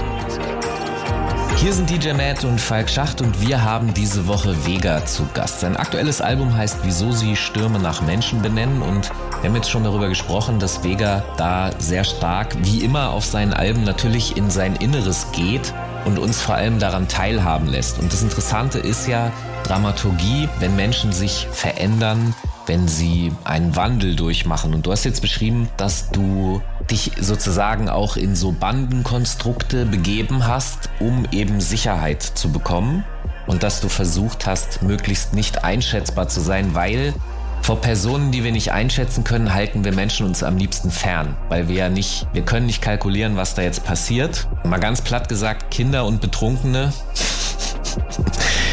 Hier sind DJ Matt und Falk Schacht und wir haben diese Woche Vega zu Gast. Sein aktuelles Album heißt Wieso sie Stürme nach Menschen benennen und wir haben jetzt schon darüber gesprochen, dass Vega da sehr stark, wie immer auf seinen Alben, natürlich in sein Inneres geht und uns vor allem daran teilhaben lässt. Und das Interessante ist ja Dramaturgie, wenn Menschen sich verändern, wenn sie einen Wandel durchmachen. Und du hast jetzt beschrieben, dass du dich sozusagen auch in so Bandenkonstrukte begeben hast, um eben Sicherheit zu bekommen. Und dass du versucht hast, möglichst nicht einschätzbar zu sein, weil vor Personen, die wir nicht einschätzen können, halten wir Menschen uns am liebsten fern, weil wir ja nicht, wir können nicht kalkulieren, was da jetzt passiert. Mal ganz platt gesagt, Kinder und Betrunkene [laughs]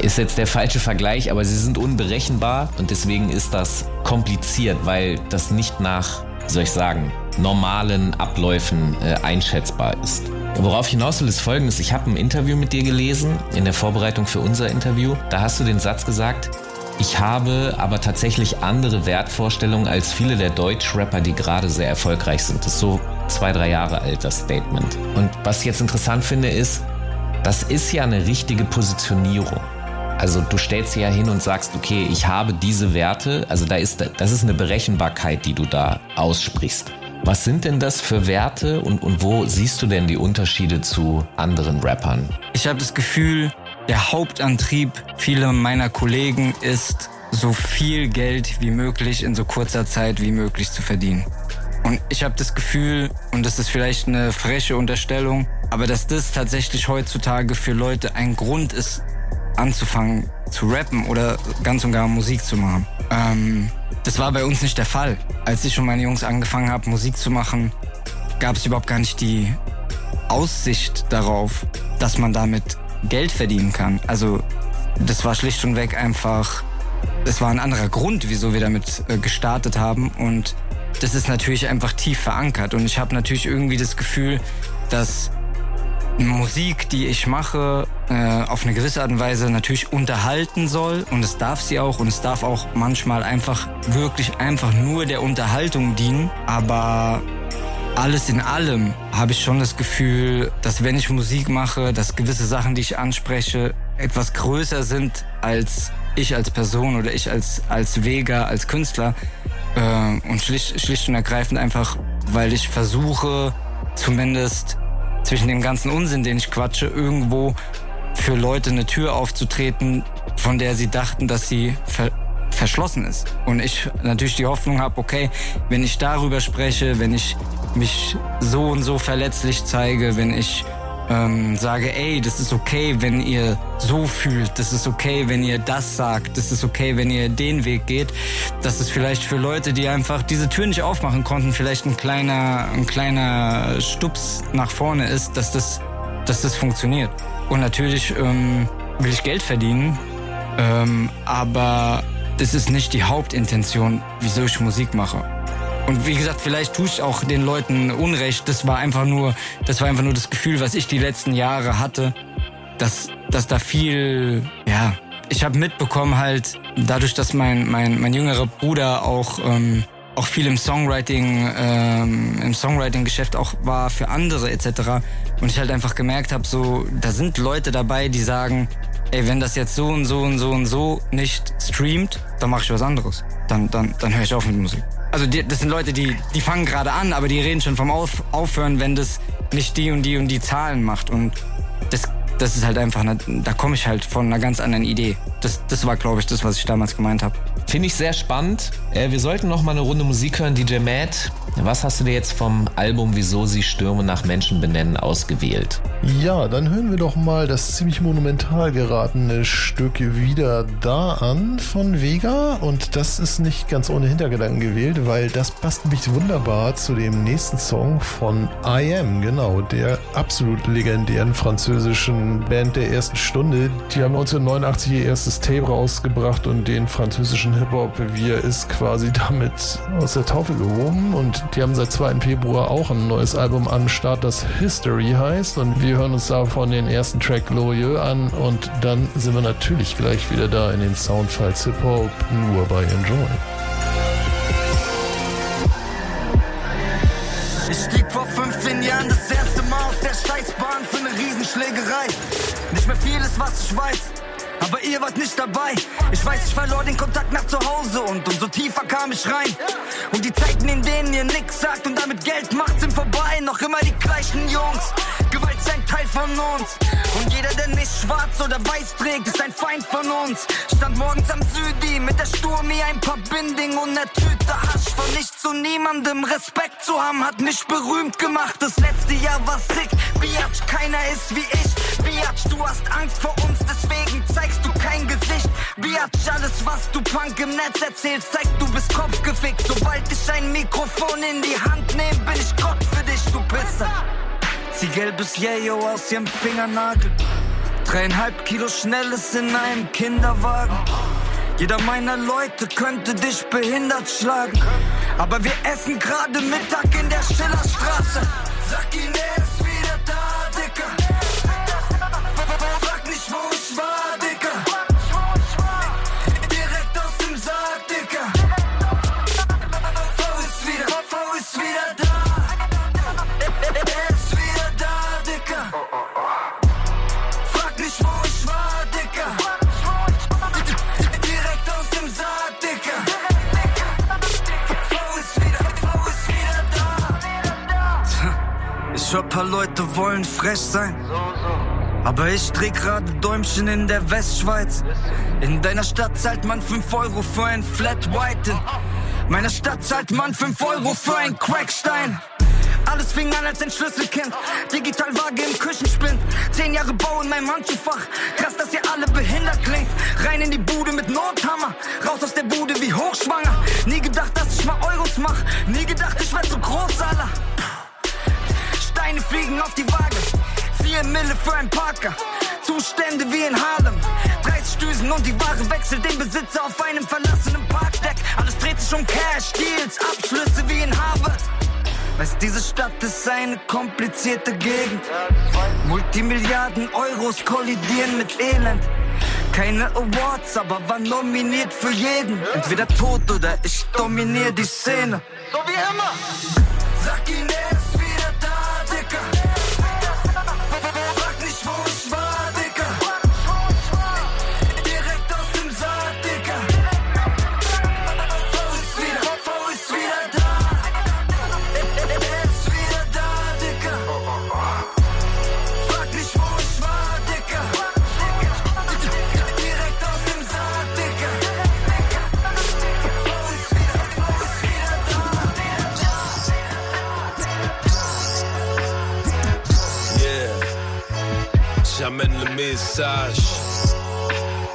ist jetzt der falsche Vergleich, aber sie sind unberechenbar und deswegen ist das kompliziert, weil das nicht nach, soll ich sagen, normalen Abläufen äh, einschätzbar ist. Worauf hinaus will, ist folgendes. Ich habe ein Interview mit dir gelesen, in der Vorbereitung für unser Interview. Da hast du den Satz gesagt, ich habe aber tatsächlich andere Wertvorstellungen als viele der Deutsch-Rapper, die gerade sehr erfolgreich sind. Das ist so zwei, drei Jahre alt, das Statement. Und was ich jetzt interessant finde, ist, das ist ja eine richtige Positionierung. Also du stellst dir ja hin und sagst, okay, ich habe diese Werte, also da ist, das ist eine Berechenbarkeit, die du da aussprichst. Was sind denn das für Werte und, und wo siehst du denn die Unterschiede zu anderen Rappern? Ich habe das Gefühl, der Hauptantrieb vieler meiner Kollegen ist, so viel Geld wie möglich in so kurzer Zeit wie möglich zu verdienen. Und ich habe das Gefühl, und das ist vielleicht eine freche Unterstellung, aber dass das tatsächlich heutzutage für Leute ein Grund ist, anzufangen zu rappen oder ganz und gar Musik zu machen. Ähm, das war bei uns nicht der Fall. Als ich und meine Jungs angefangen haben, Musik zu machen, gab es überhaupt gar nicht die Aussicht darauf, dass man damit Geld verdienen kann. Also das war schlicht und weg einfach, das war ein anderer Grund, wieso wir damit äh, gestartet haben und das ist natürlich einfach tief verankert und ich habe natürlich irgendwie das Gefühl, dass Musik, die ich mache, äh, auf eine gewisse Art und Weise natürlich unterhalten soll. Und es darf sie auch. Und es darf auch manchmal einfach wirklich einfach nur der Unterhaltung dienen, aber alles in allem habe ich schon das Gefühl, dass wenn ich Musik mache, dass gewisse Sachen, die ich anspreche, etwas größer sind als ich als Person oder ich als, als Vega, als Künstler. Äh, und schlicht, schlicht und ergreifend einfach, weil ich versuche, zumindest zwischen dem ganzen Unsinn, den ich quatsche, irgendwo für Leute eine Tür aufzutreten, von der sie dachten, dass sie ver verschlossen ist. Und ich natürlich die Hoffnung habe, okay, wenn ich darüber spreche, wenn ich mich so und so verletzlich zeige, wenn ich ähm, sage, ey, das ist okay, wenn ihr so fühlt, das ist okay, wenn ihr das sagt, das ist okay, wenn ihr den Weg geht, dass es vielleicht für Leute, die einfach diese Tür nicht aufmachen konnten, vielleicht ein kleiner, ein kleiner Stups nach vorne ist, dass das, dass das funktioniert. Und natürlich ähm, will ich Geld verdienen, ähm, aber das ist nicht die Hauptintention, wieso ich Musik mache. Und wie gesagt, vielleicht tue ich auch den Leuten Unrecht. Das war einfach nur, das war einfach nur das Gefühl, was ich die letzten Jahre hatte, dass, dass da viel, ja, ich habe mitbekommen halt, dadurch, dass mein, mein, mein jüngerer Bruder auch, ähm, auch viel im Songwriting, ähm, im Songwriting-Geschäft auch war für andere etc. Und ich halt einfach gemerkt habe, so, da sind Leute dabei, die sagen, ey, wenn das jetzt so und so und so und so nicht streamt, dann mache ich was anderes. Dann, dann, dann höre ich auf mit Musik. Also die, das sind Leute, die, die fangen gerade an, aber die reden schon vom auf, Aufhören, wenn das nicht die und die und die Zahlen macht. Und das, das ist halt einfach, eine, da komme ich halt von einer ganz anderen Idee. Das, das war, glaube ich, das, was ich damals gemeint habe. Finde ich sehr spannend. Äh, wir sollten noch mal eine Runde Musik hören. DJ Matt, was hast du dir jetzt vom Album Wieso sie Stürme nach Menschen benennen ausgewählt? Ja, dann hören wir doch mal das ziemlich monumental geratene Stück wieder da an von Vega. Und das ist nicht ganz ohne Hintergedanken gewählt, weil das passt nämlich wunderbar zu dem nächsten Song von I Am, genau, der absolut legendären französischen Band der ersten Stunde. Die haben 1989 ihr erstes Tape rausgebracht und den französischen Hip-Hop, wie er ist, quasi damit aus der Taufe gehoben. Und die haben seit 2. Februar auch ein neues Album am Start, das History heißt. Und wir hören uns davon den ersten Track Glorieux an. Und dann sind wir natürlich gleich wieder da in den Soundfiles Hip-Hop, nur bei Enjoy. Ich stieg vor 15 Jahren das erste Mal aus der Scheißbahn für eine Riesenschlägerei. Nicht mehr viel ist, was ich weiß. Aber ihr wart nicht dabei. Ich weiß, ich verlor den Kontakt nach zu Hause und umso tiefer kam ich rein. Und die Zeiten, in denen ihr nix sagt und damit Geld macht, sind vorbei. Noch immer die gleichen Jungs. Gewalt ist ein Teil von uns. Und jeder, der nicht schwarz oder weiß trägt, ist ein Feind von uns. Stand morgens am Südi mit der Sturmi, ein paar Binding und der Tüte Hasch. Von nichts zu niemandem Respekt zu haben, hat mich berühmt gemacht. Das letzte Jahr war sick. Biatch, keiner ist wie ich. Biatch, du hast Angst vor uns, deswegen zeigst du kein Gesicht. Biatch, alles was du Punk im Netz erzählst, zeigt du bist kopfgefickt. Sobald ich ein Mikrofon in die Hand nehme, bin ich Gott für dich, du Pisser. Zieh gelbes Yayo aus ihrem Fingernagel. Dreieinhalb Kilo Schnelles in einem Kinderwagen. Jeder meiner Leute könnte dich behindert schlagen. Aber wir essen gerade Mittag in der Schillerstraße. Sag ihn, er ist wieder da, Dicker. Da. Ich hör, paar Leute wollen frech sein. Aber ich dreh gerade Däumchen in der Westschweiz. In deiner Stadt zahlt man 5 Euro für ein Flat White. In meiner Stadt zahlt man 5 Euro für ein Crackstein. Alles fing an als ein Schlüsselkind. Digitalwaage im Küchenspind. Zehn Jahre Bau in meinem Handschuhfach. Krass, dass ihr alle behindert klingt. Rein in die Bude mit Nothammer. Raus aus der Bude wie hochschwanger. Nie gedacht, dass ich mal Euros mach. Nie gedacht, Augen auf die Waage. Vier Mille für ein Parker. Zustände wie in Harlem. 30 Düsen und die Ware wechselt den Besitzer auf einem verlassenen Parkdeck. Alles dreht sich um Cash, Deals, Abschlüsse wie in Harvard. Weißt, diese Stadt ist eine komplizierte Gegend. Multimilliarden Euros kollidieren mit Elend. Keine Awards, aber war nominiert für jeden. Entweder tot oder ich dominiere die Szene. So wie immer. Sag ihn, message.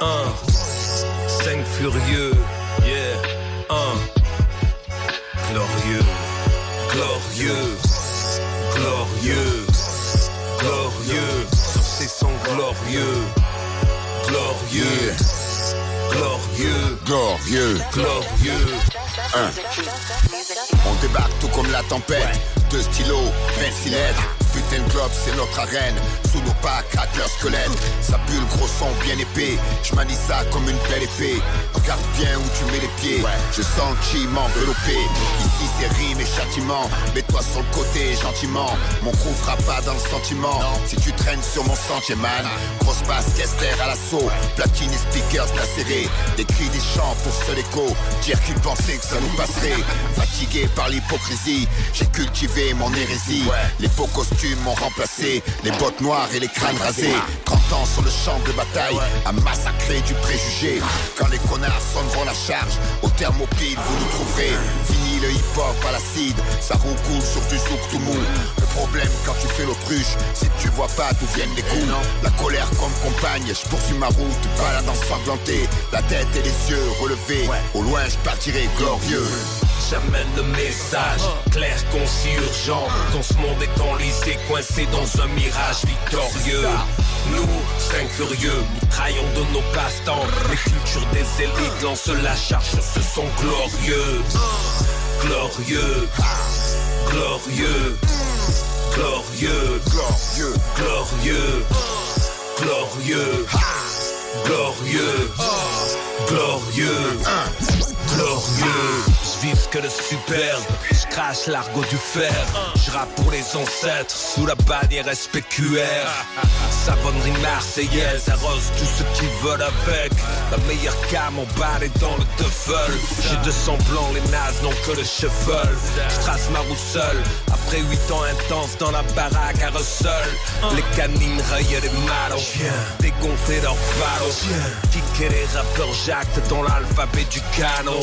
Un. Cinq furieux. Yeah. Un. Glorieux. Glorieux. Glorieux. Glorieux. Sur ces sons glorieux. Glorieux. Glorieux. Glorieux. Glorieux. Un. On débarque tout comme la tempête. Deux stylos, 26 lettres. Putain de globe, c'est notre arène. Sous nos pas, craque leur squelette. Ça pue le gros son bien épais. Je manie ça comme une belle épée. Regarde bien où tu mets les pieds. Je sens le chi m'envelopper. Ici c'est rime et châtiment. Mets-toi sur le côté gentiment. Mon crew fera pas dans le sentiment. Si tu traînes sur mon sentier, man. Grosse basse, Kester à l'assaut. Platine et speakers lacérés. Des cris, des chants pour seul écho. Dire qu'ils pensaient que ça nous passerait. Fatigué par l'hypocrisie, j'ai cultivé mon hérésie. Les beaux costumes m'ont remplacé. Les bottes noires et les crânes rasés. 30 ans sur le champ de bataille. À massacrer du préjugé. Quand les connards sonneront la charge. Au thermopile, vous nous trouverez. Fini le hip-hop à l'acide. Ça roucoule sur du zouk tout mou. Le problème quand tu fais l'autruche, c'est que tu vois pas d'où viennent les coups. La colère comme compagne, je poursuis ma route, balade ensanglantée. La tête et les yeux relevés. Au loin, je partirai glorieux. J'amène le message clair, concis, urgent. Dans ce monde est enlisé, coincé dans un mirage victorieux. Nous, cinq furieux, mitraillons de nos passe-temps. Les cultures des élites lancent la charge sur ce son glorieux. Glorieux, glorieux, glorieux, glorieux, glorieux, glorieux, glorieux, glorieux, glorieux. Je vis que le superbe, je crache l'argot du fer. Je rappe pour les ancêtres sous la bannière SPQR. Savonnerie marseillaise arrose tous ceux qui veulent avec. La meilleure cam en balle et dans le duffel. J'ai deux semblants, les nazes n'ont que le cheval. Je trace ma roue seule. Après huit ans intenses dans la baraque à Russell. Les canines rayaient les malos. Dégonfler leurs ballots. Kicker les rappeurs jactes dans l'alphabet du canon.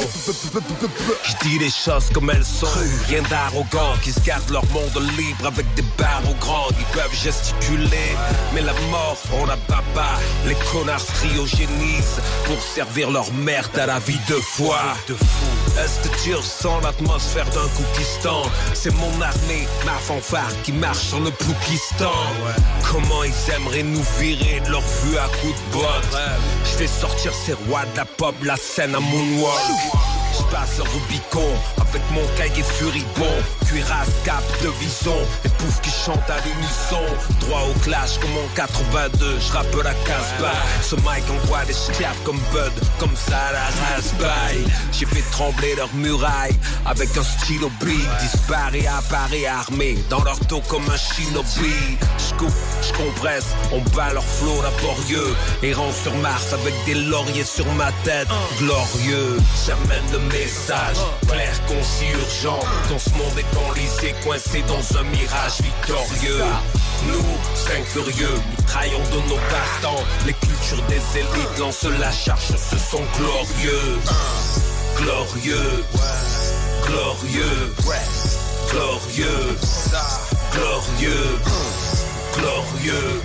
Je dis les choses comme elles sont. Rien d'arrogant qui se gardent leur monde libre avec des barreaux grands. Ils peuvent gesticuler, mais la mort, on n'a pas pas. Les connards se cryogénisent pour servir leur merde à la vie de foi. Est-ce que tu ressens l'atmosphère d'un Koukistan C'est mon armée, ma fanfare qui marche sur le Poukistan. Comment ils aimeraient nous virer de leur vue à coups de botte? Je fais sortir ces rois de la pop, la scène à moonwalk. Je passe le Rubicon avec mon cahier furibond. Cuirasse, cap de vison, et poufs qui chantent à l'unisson. Droit au clash comme en 82, je rappe la casse Ce mic envoie des schiaffes comme Bud, comme ça à la raspberry. J'ai fait trembler leurs murailles avec un stylo big. Disparaît, apparaît armé dans leur dos comme un shinobi. Je coupe, je compresse, on bat leur flot laborieux. Errant sur Mars avec des lauriers sur ma tête. Glorieux, j'amène message clair, concis, urgent. Dans ce monde enlisé, coincé dans un mirage victorieux. Nous, cinq furieux, mitraillons de nos passe-temps. Les cultures des élites lancent la charge sur ce son glorieux. Glorieux, glorieux, glorieux, glorieux, glorieux,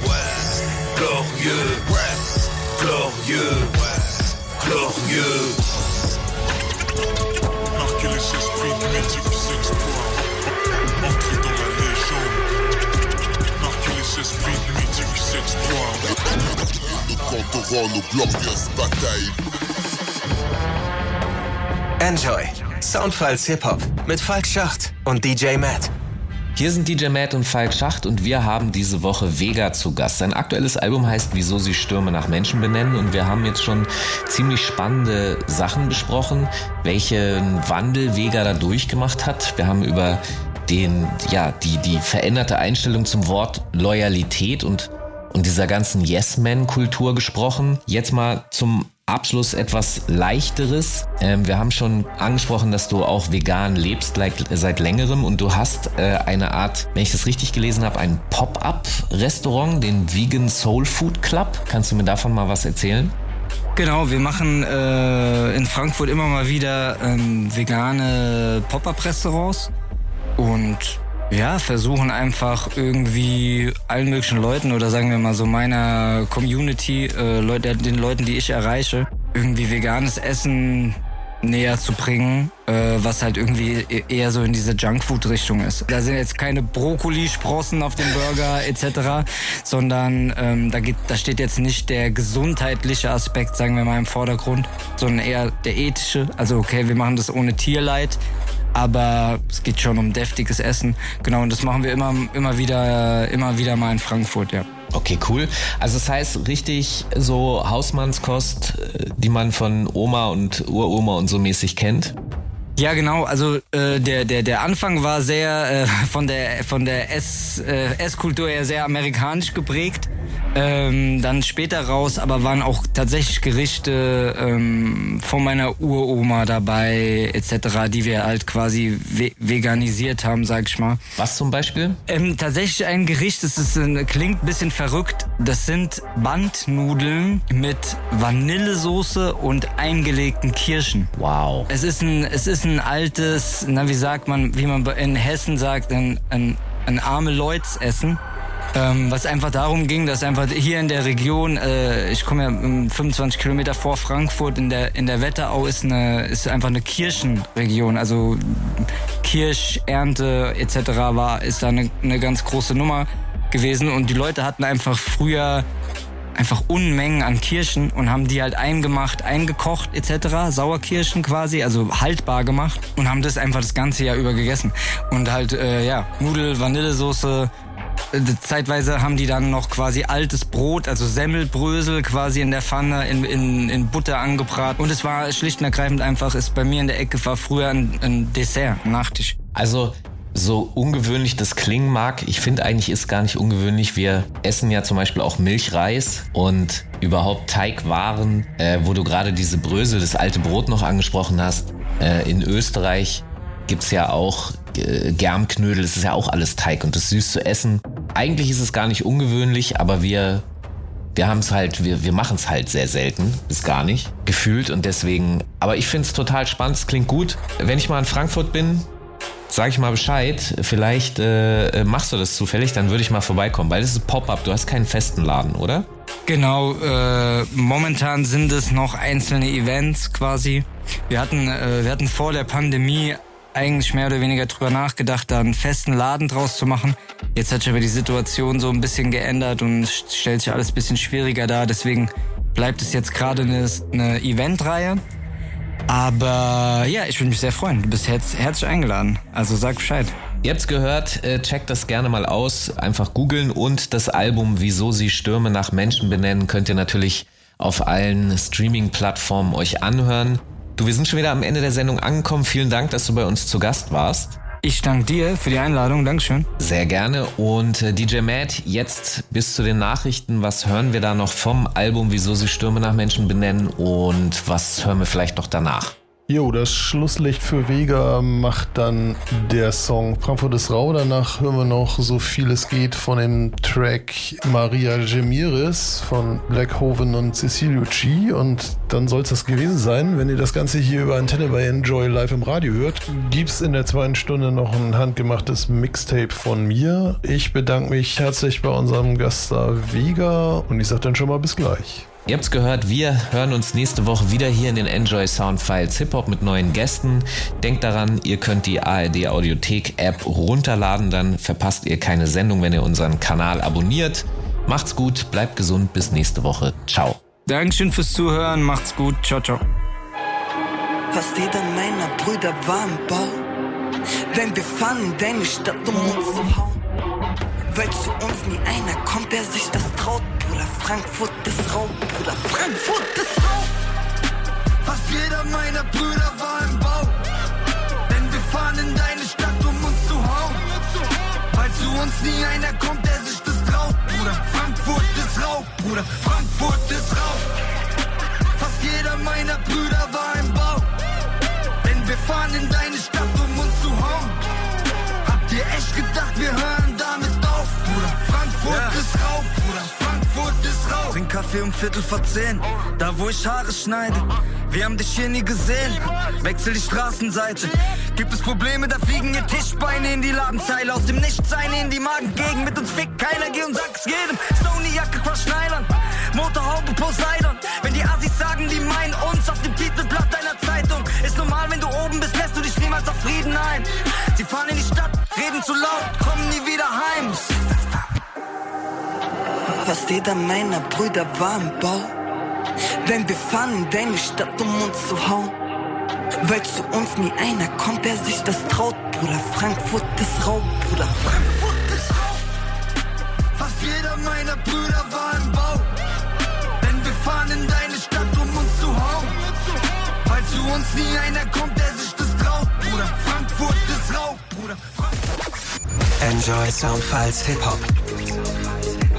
glorieux, glorieux, glorieux. Enjoy. Soundfiles Hip-Hop mit Falk Schacht und DJ Matt. Hier sind DJ Matt und Falk Schacht und wir haben diese Woche Vega zu Gast. Sein aktuelles Album heißt Wieso sie Stürme nach Menschen benennen und wir haben jetzt schon ziemlich spannende Sachen besprochen, welchen Wandel Vega da durchgemacht hat. Wir haben über den, ja, die, die veränderte Einstellung zum Wort Loyalität und, und dieser ganzen Yes-Man-Kultur gesprochen. Jetzt mal zum Abschluss etwas leichteres. Ähm, wir haben schon angesprochen, dass du auch vegan lebst like, seit längerem und du hast äh, eine Art, wenn ich das richtig gelesen habe, ein Pop-up-Restaurant, den Vegan Soul Food Club. Kannst du mir davon mal was erzählen? Genau, wir machen äh, in Frankfurt immer mal wieder ähm, vegane Pop-up-Restaurants und ja, versuchen einfach irgendwie allen möglichen Leuten oder sagen wir mal so meiner Community, äh, Leute, den Leuten, die ich erreiche, irgendwie veganes Essen näher zu bringen, äh, was halt irgendwie e-, eher so in diese Junkfood-Richtung ist. Da sind jetzt keine Brokkolisprossen auf dem Burger [laughs] etc., sondern ähm, da, geht, da steht jetzt nicht der gesundheitliche Aspekt, sagen wir mal, im Vordergrund, sondern eher der ethische. Also okay, wir machen das ohne Tierleid, aber es geht schon um deftiges Essen. Genau, und das machen wir immer, immer wieder, immer wieder mal in Frankfurt, ja. Okay, cool. Also das heißt richtig so Hausmannskost, äh, die man von Oma und Uroma und so mäßig kennt. Ja, genau. Also äh, der der der Anfang war sehr äh, von der von der Ess äh, Esskultur her sehr amerikanisch geprägt. Ähm, dann später raus, aber waren auch tatsächlich Gerichte ähm, von meiner Uroma dabei, etc., die wir halt quasi ve veganisiert haben, sag ich mal. Was zum Beispiel? Ähm, tatsächlich ein Gericht, das ist, ein, klingt ein bisschen verrückt. Das sind Bandnudeln mit Vanillesoße und eingelegten Kirschen. Wow. Es ist ein, es ist ein altes, na wie sagt man, wie man in Hessen sagt, ein, ein, ein arme Leuts Essen. Ähm, was einfach darum ging, dass einfach hier in der Region, äh, ich komme ja 25 Kilometer vor Frankfurt, in der, in der Wetterau ist, eine, ist einfach eine Kirchenregion. Also Kirschernte etc. war, ist da eine, eine ganz große Nummer gewesen. Und die Leute hatten einfach früher einfach Unmengen an Kirschen und haben die halt eingemacht, eingekocht etc. Sauerkirschen quasi, also haltbar gemacht und haben das einfach das ganze Jahr über gegessen. Und halt, äh, ja, Nudel, Vanillesoße, äh, zeitweise haben die dann noch quasi altes Brot, also Semmelbrösel quasi in der Pfanne in, in, in Butter angebraten. Und es war schlicht und ergreifend einfach, ist bei mir in der Ecke war früher ein, ein Dessert, ein Nachtisch. Also so ungewöhnlich das klingen mag, ich finde eigentlich ist gar nicht ungewöhnlich. Wir essen ja zum Beispiel auch Milchreis und überhaupt Teigwaren, äh, wo du gerade diese Brösel, das alte Brot noch angesprochen hast. Äh, in Österreich gibt's ja auch äh, Germknödel, das ist ja auch alles Teig und das süß zu essen. Eigentlich ist es gar nicht ungewöhnlich, aber wir wir haben es halt, wir, wir machen es halt sehr selten, bis gar nicht, gefühlt und deswegen, aber ich finde es total spannend, es klingt gut. Wenn ich mal in Frankfurt bin, sag ich mal Bescheid, vielleicht äh, machst du das zufällig, dann würde ich mal vorbeikommen, weil das ist Pop-up, du hast keinen festen Laden, oder? Genau, äh, momentan sind es noch einzelne Events quasi. Wir hatten, äh, wir hatten vor der Pandemie eigentlich mehr oder weniger drüber nachgedacht, da einen festen Laden draus zu machen. Jetzt hat sich aber die Situation so ein bisschen geändert und stellt sich alles ein bisschen schwieriger dar. Deswegen bleibt es jetzt gerade eine, eine Eventreihe. Aber ja, ich würde mich sehr freuen. Du bist herz herzlich eingeladen. Also sag Bescheid. Ihr habt's gehört, äh, checkt das gerne mal aus. Einfach googeln und das Album Wieso sie Stürme nach Menschen benennen könnt ihr natürlich auf allen Streaming-Plattformen euch anhören. Du, wir sind schon wieder am Ende der Sendung angekommen. Vielen Dank, dass du bei uns zu Gast warst. Ich danke dir für die Einladung. Dankeschön. Sehr gerne. Und äh, DJ Matt, jetzt bis zu den Nachrichten. Was hören wir da noch vom Album, wieso sie Stürme nach Menschen benennen? Und was hören wir vielleicht noch danach? Jo, das Schlusslicht für Vega macht dann der Song Frankfurt ist rau. Danach hören wir noch so viel es geht von dem Track Maria Gemiris von Blackhoven und Cecilio G. Und dann soll es das gewesen sein. Wenn ihr das Ganze hier über Antenne bei Enjoy live im Radio hört, gibt's in der zweiten Stunde noch ein handgemachtes Mixtape von mir. Ich bedanke mich herzlich bei unserem Gast da Vega und ich sage dann schon mal bis gleich. Ihr habt's gehört, wir hören uns nächste Woche wieder hier in den Enjoy Sound Files Hip Hop mit neuen Gästen. Denkt daran, ihr könnt die ARD Audiothek App runterladen, dann verpasst ihr keine Sendung, wenn ihr unseren Kanal abonniert. Macht's gut, bleibt gesund, bis nächste Woche. Ciao. Dankeschön fürs Zuhören. Macht's gut. Ciao, ciao. Fast jeder meiner Brüder war im Bau. Wenn wir fahren in deine Stadt, um uns zu hauen. Weil zu uns nie einer kommt, der sich das traut. Bruder, Frankfurt ist Raub. Bruder, Frankfurt ist Raub. Fast jeder meiner Brüder war im Bau. Denn wir fahren in deine Stadt, um uns zu hauen. Weil zu uns nie einer kommt, der sich das traut. Bruder, Frankfurt ist Raub. Bruder, Frankfurt ist Raub. Fast jeder meiner Brüder war im Bau. Denn wir fahren in deine Stadt, um uns zu hauen. Habt ihr echt gedacht, Frankfurt ist Raub. Bruder, Frankfurt ist Raub. Trink Kaffee um Viertel vor zehn, da wo ich Haare schneide. Wir haben dich hier nie gesehen. Wechsel die Straßenseite. Gibt es Probleme, da fliegen ihr Tischbeine in die Ladenzeile. Aus dem Nichts eine in die Magengegend. Mit uns fickt keiner, geh und sag's jedem. Sony-Jacke, Crush Schneidern. Motorhaube, Poseidon. Wenn die Assis sagen, die meinen uns auf dem Titelblatt deiner Zeitung. Ist normal, wenn du oben bist, lässt du dich niemals auf Frieden ein. Sie fahren in die Stadt, reden zu laut, kommen nie wieder heim. Fast jeder meiner Brüder war im Bau. Denn wir fahren in deine Stadt, um uns zu hauen. Weil zu uns nie einer kommt, der sich das traut. Bruder, Frankfurt ist Raub, Bruder, Frankfurt ist Raub. Fast jeder meiner Brüder war im Bau. Denn wir fahren in deine Stadt, um uns zu hauen. Weil zu uns nie einer kommt, der sich das traut. Bruder, Frankfurt ist Raub, Bruder, Enjoy Soundfiles Hip Hop.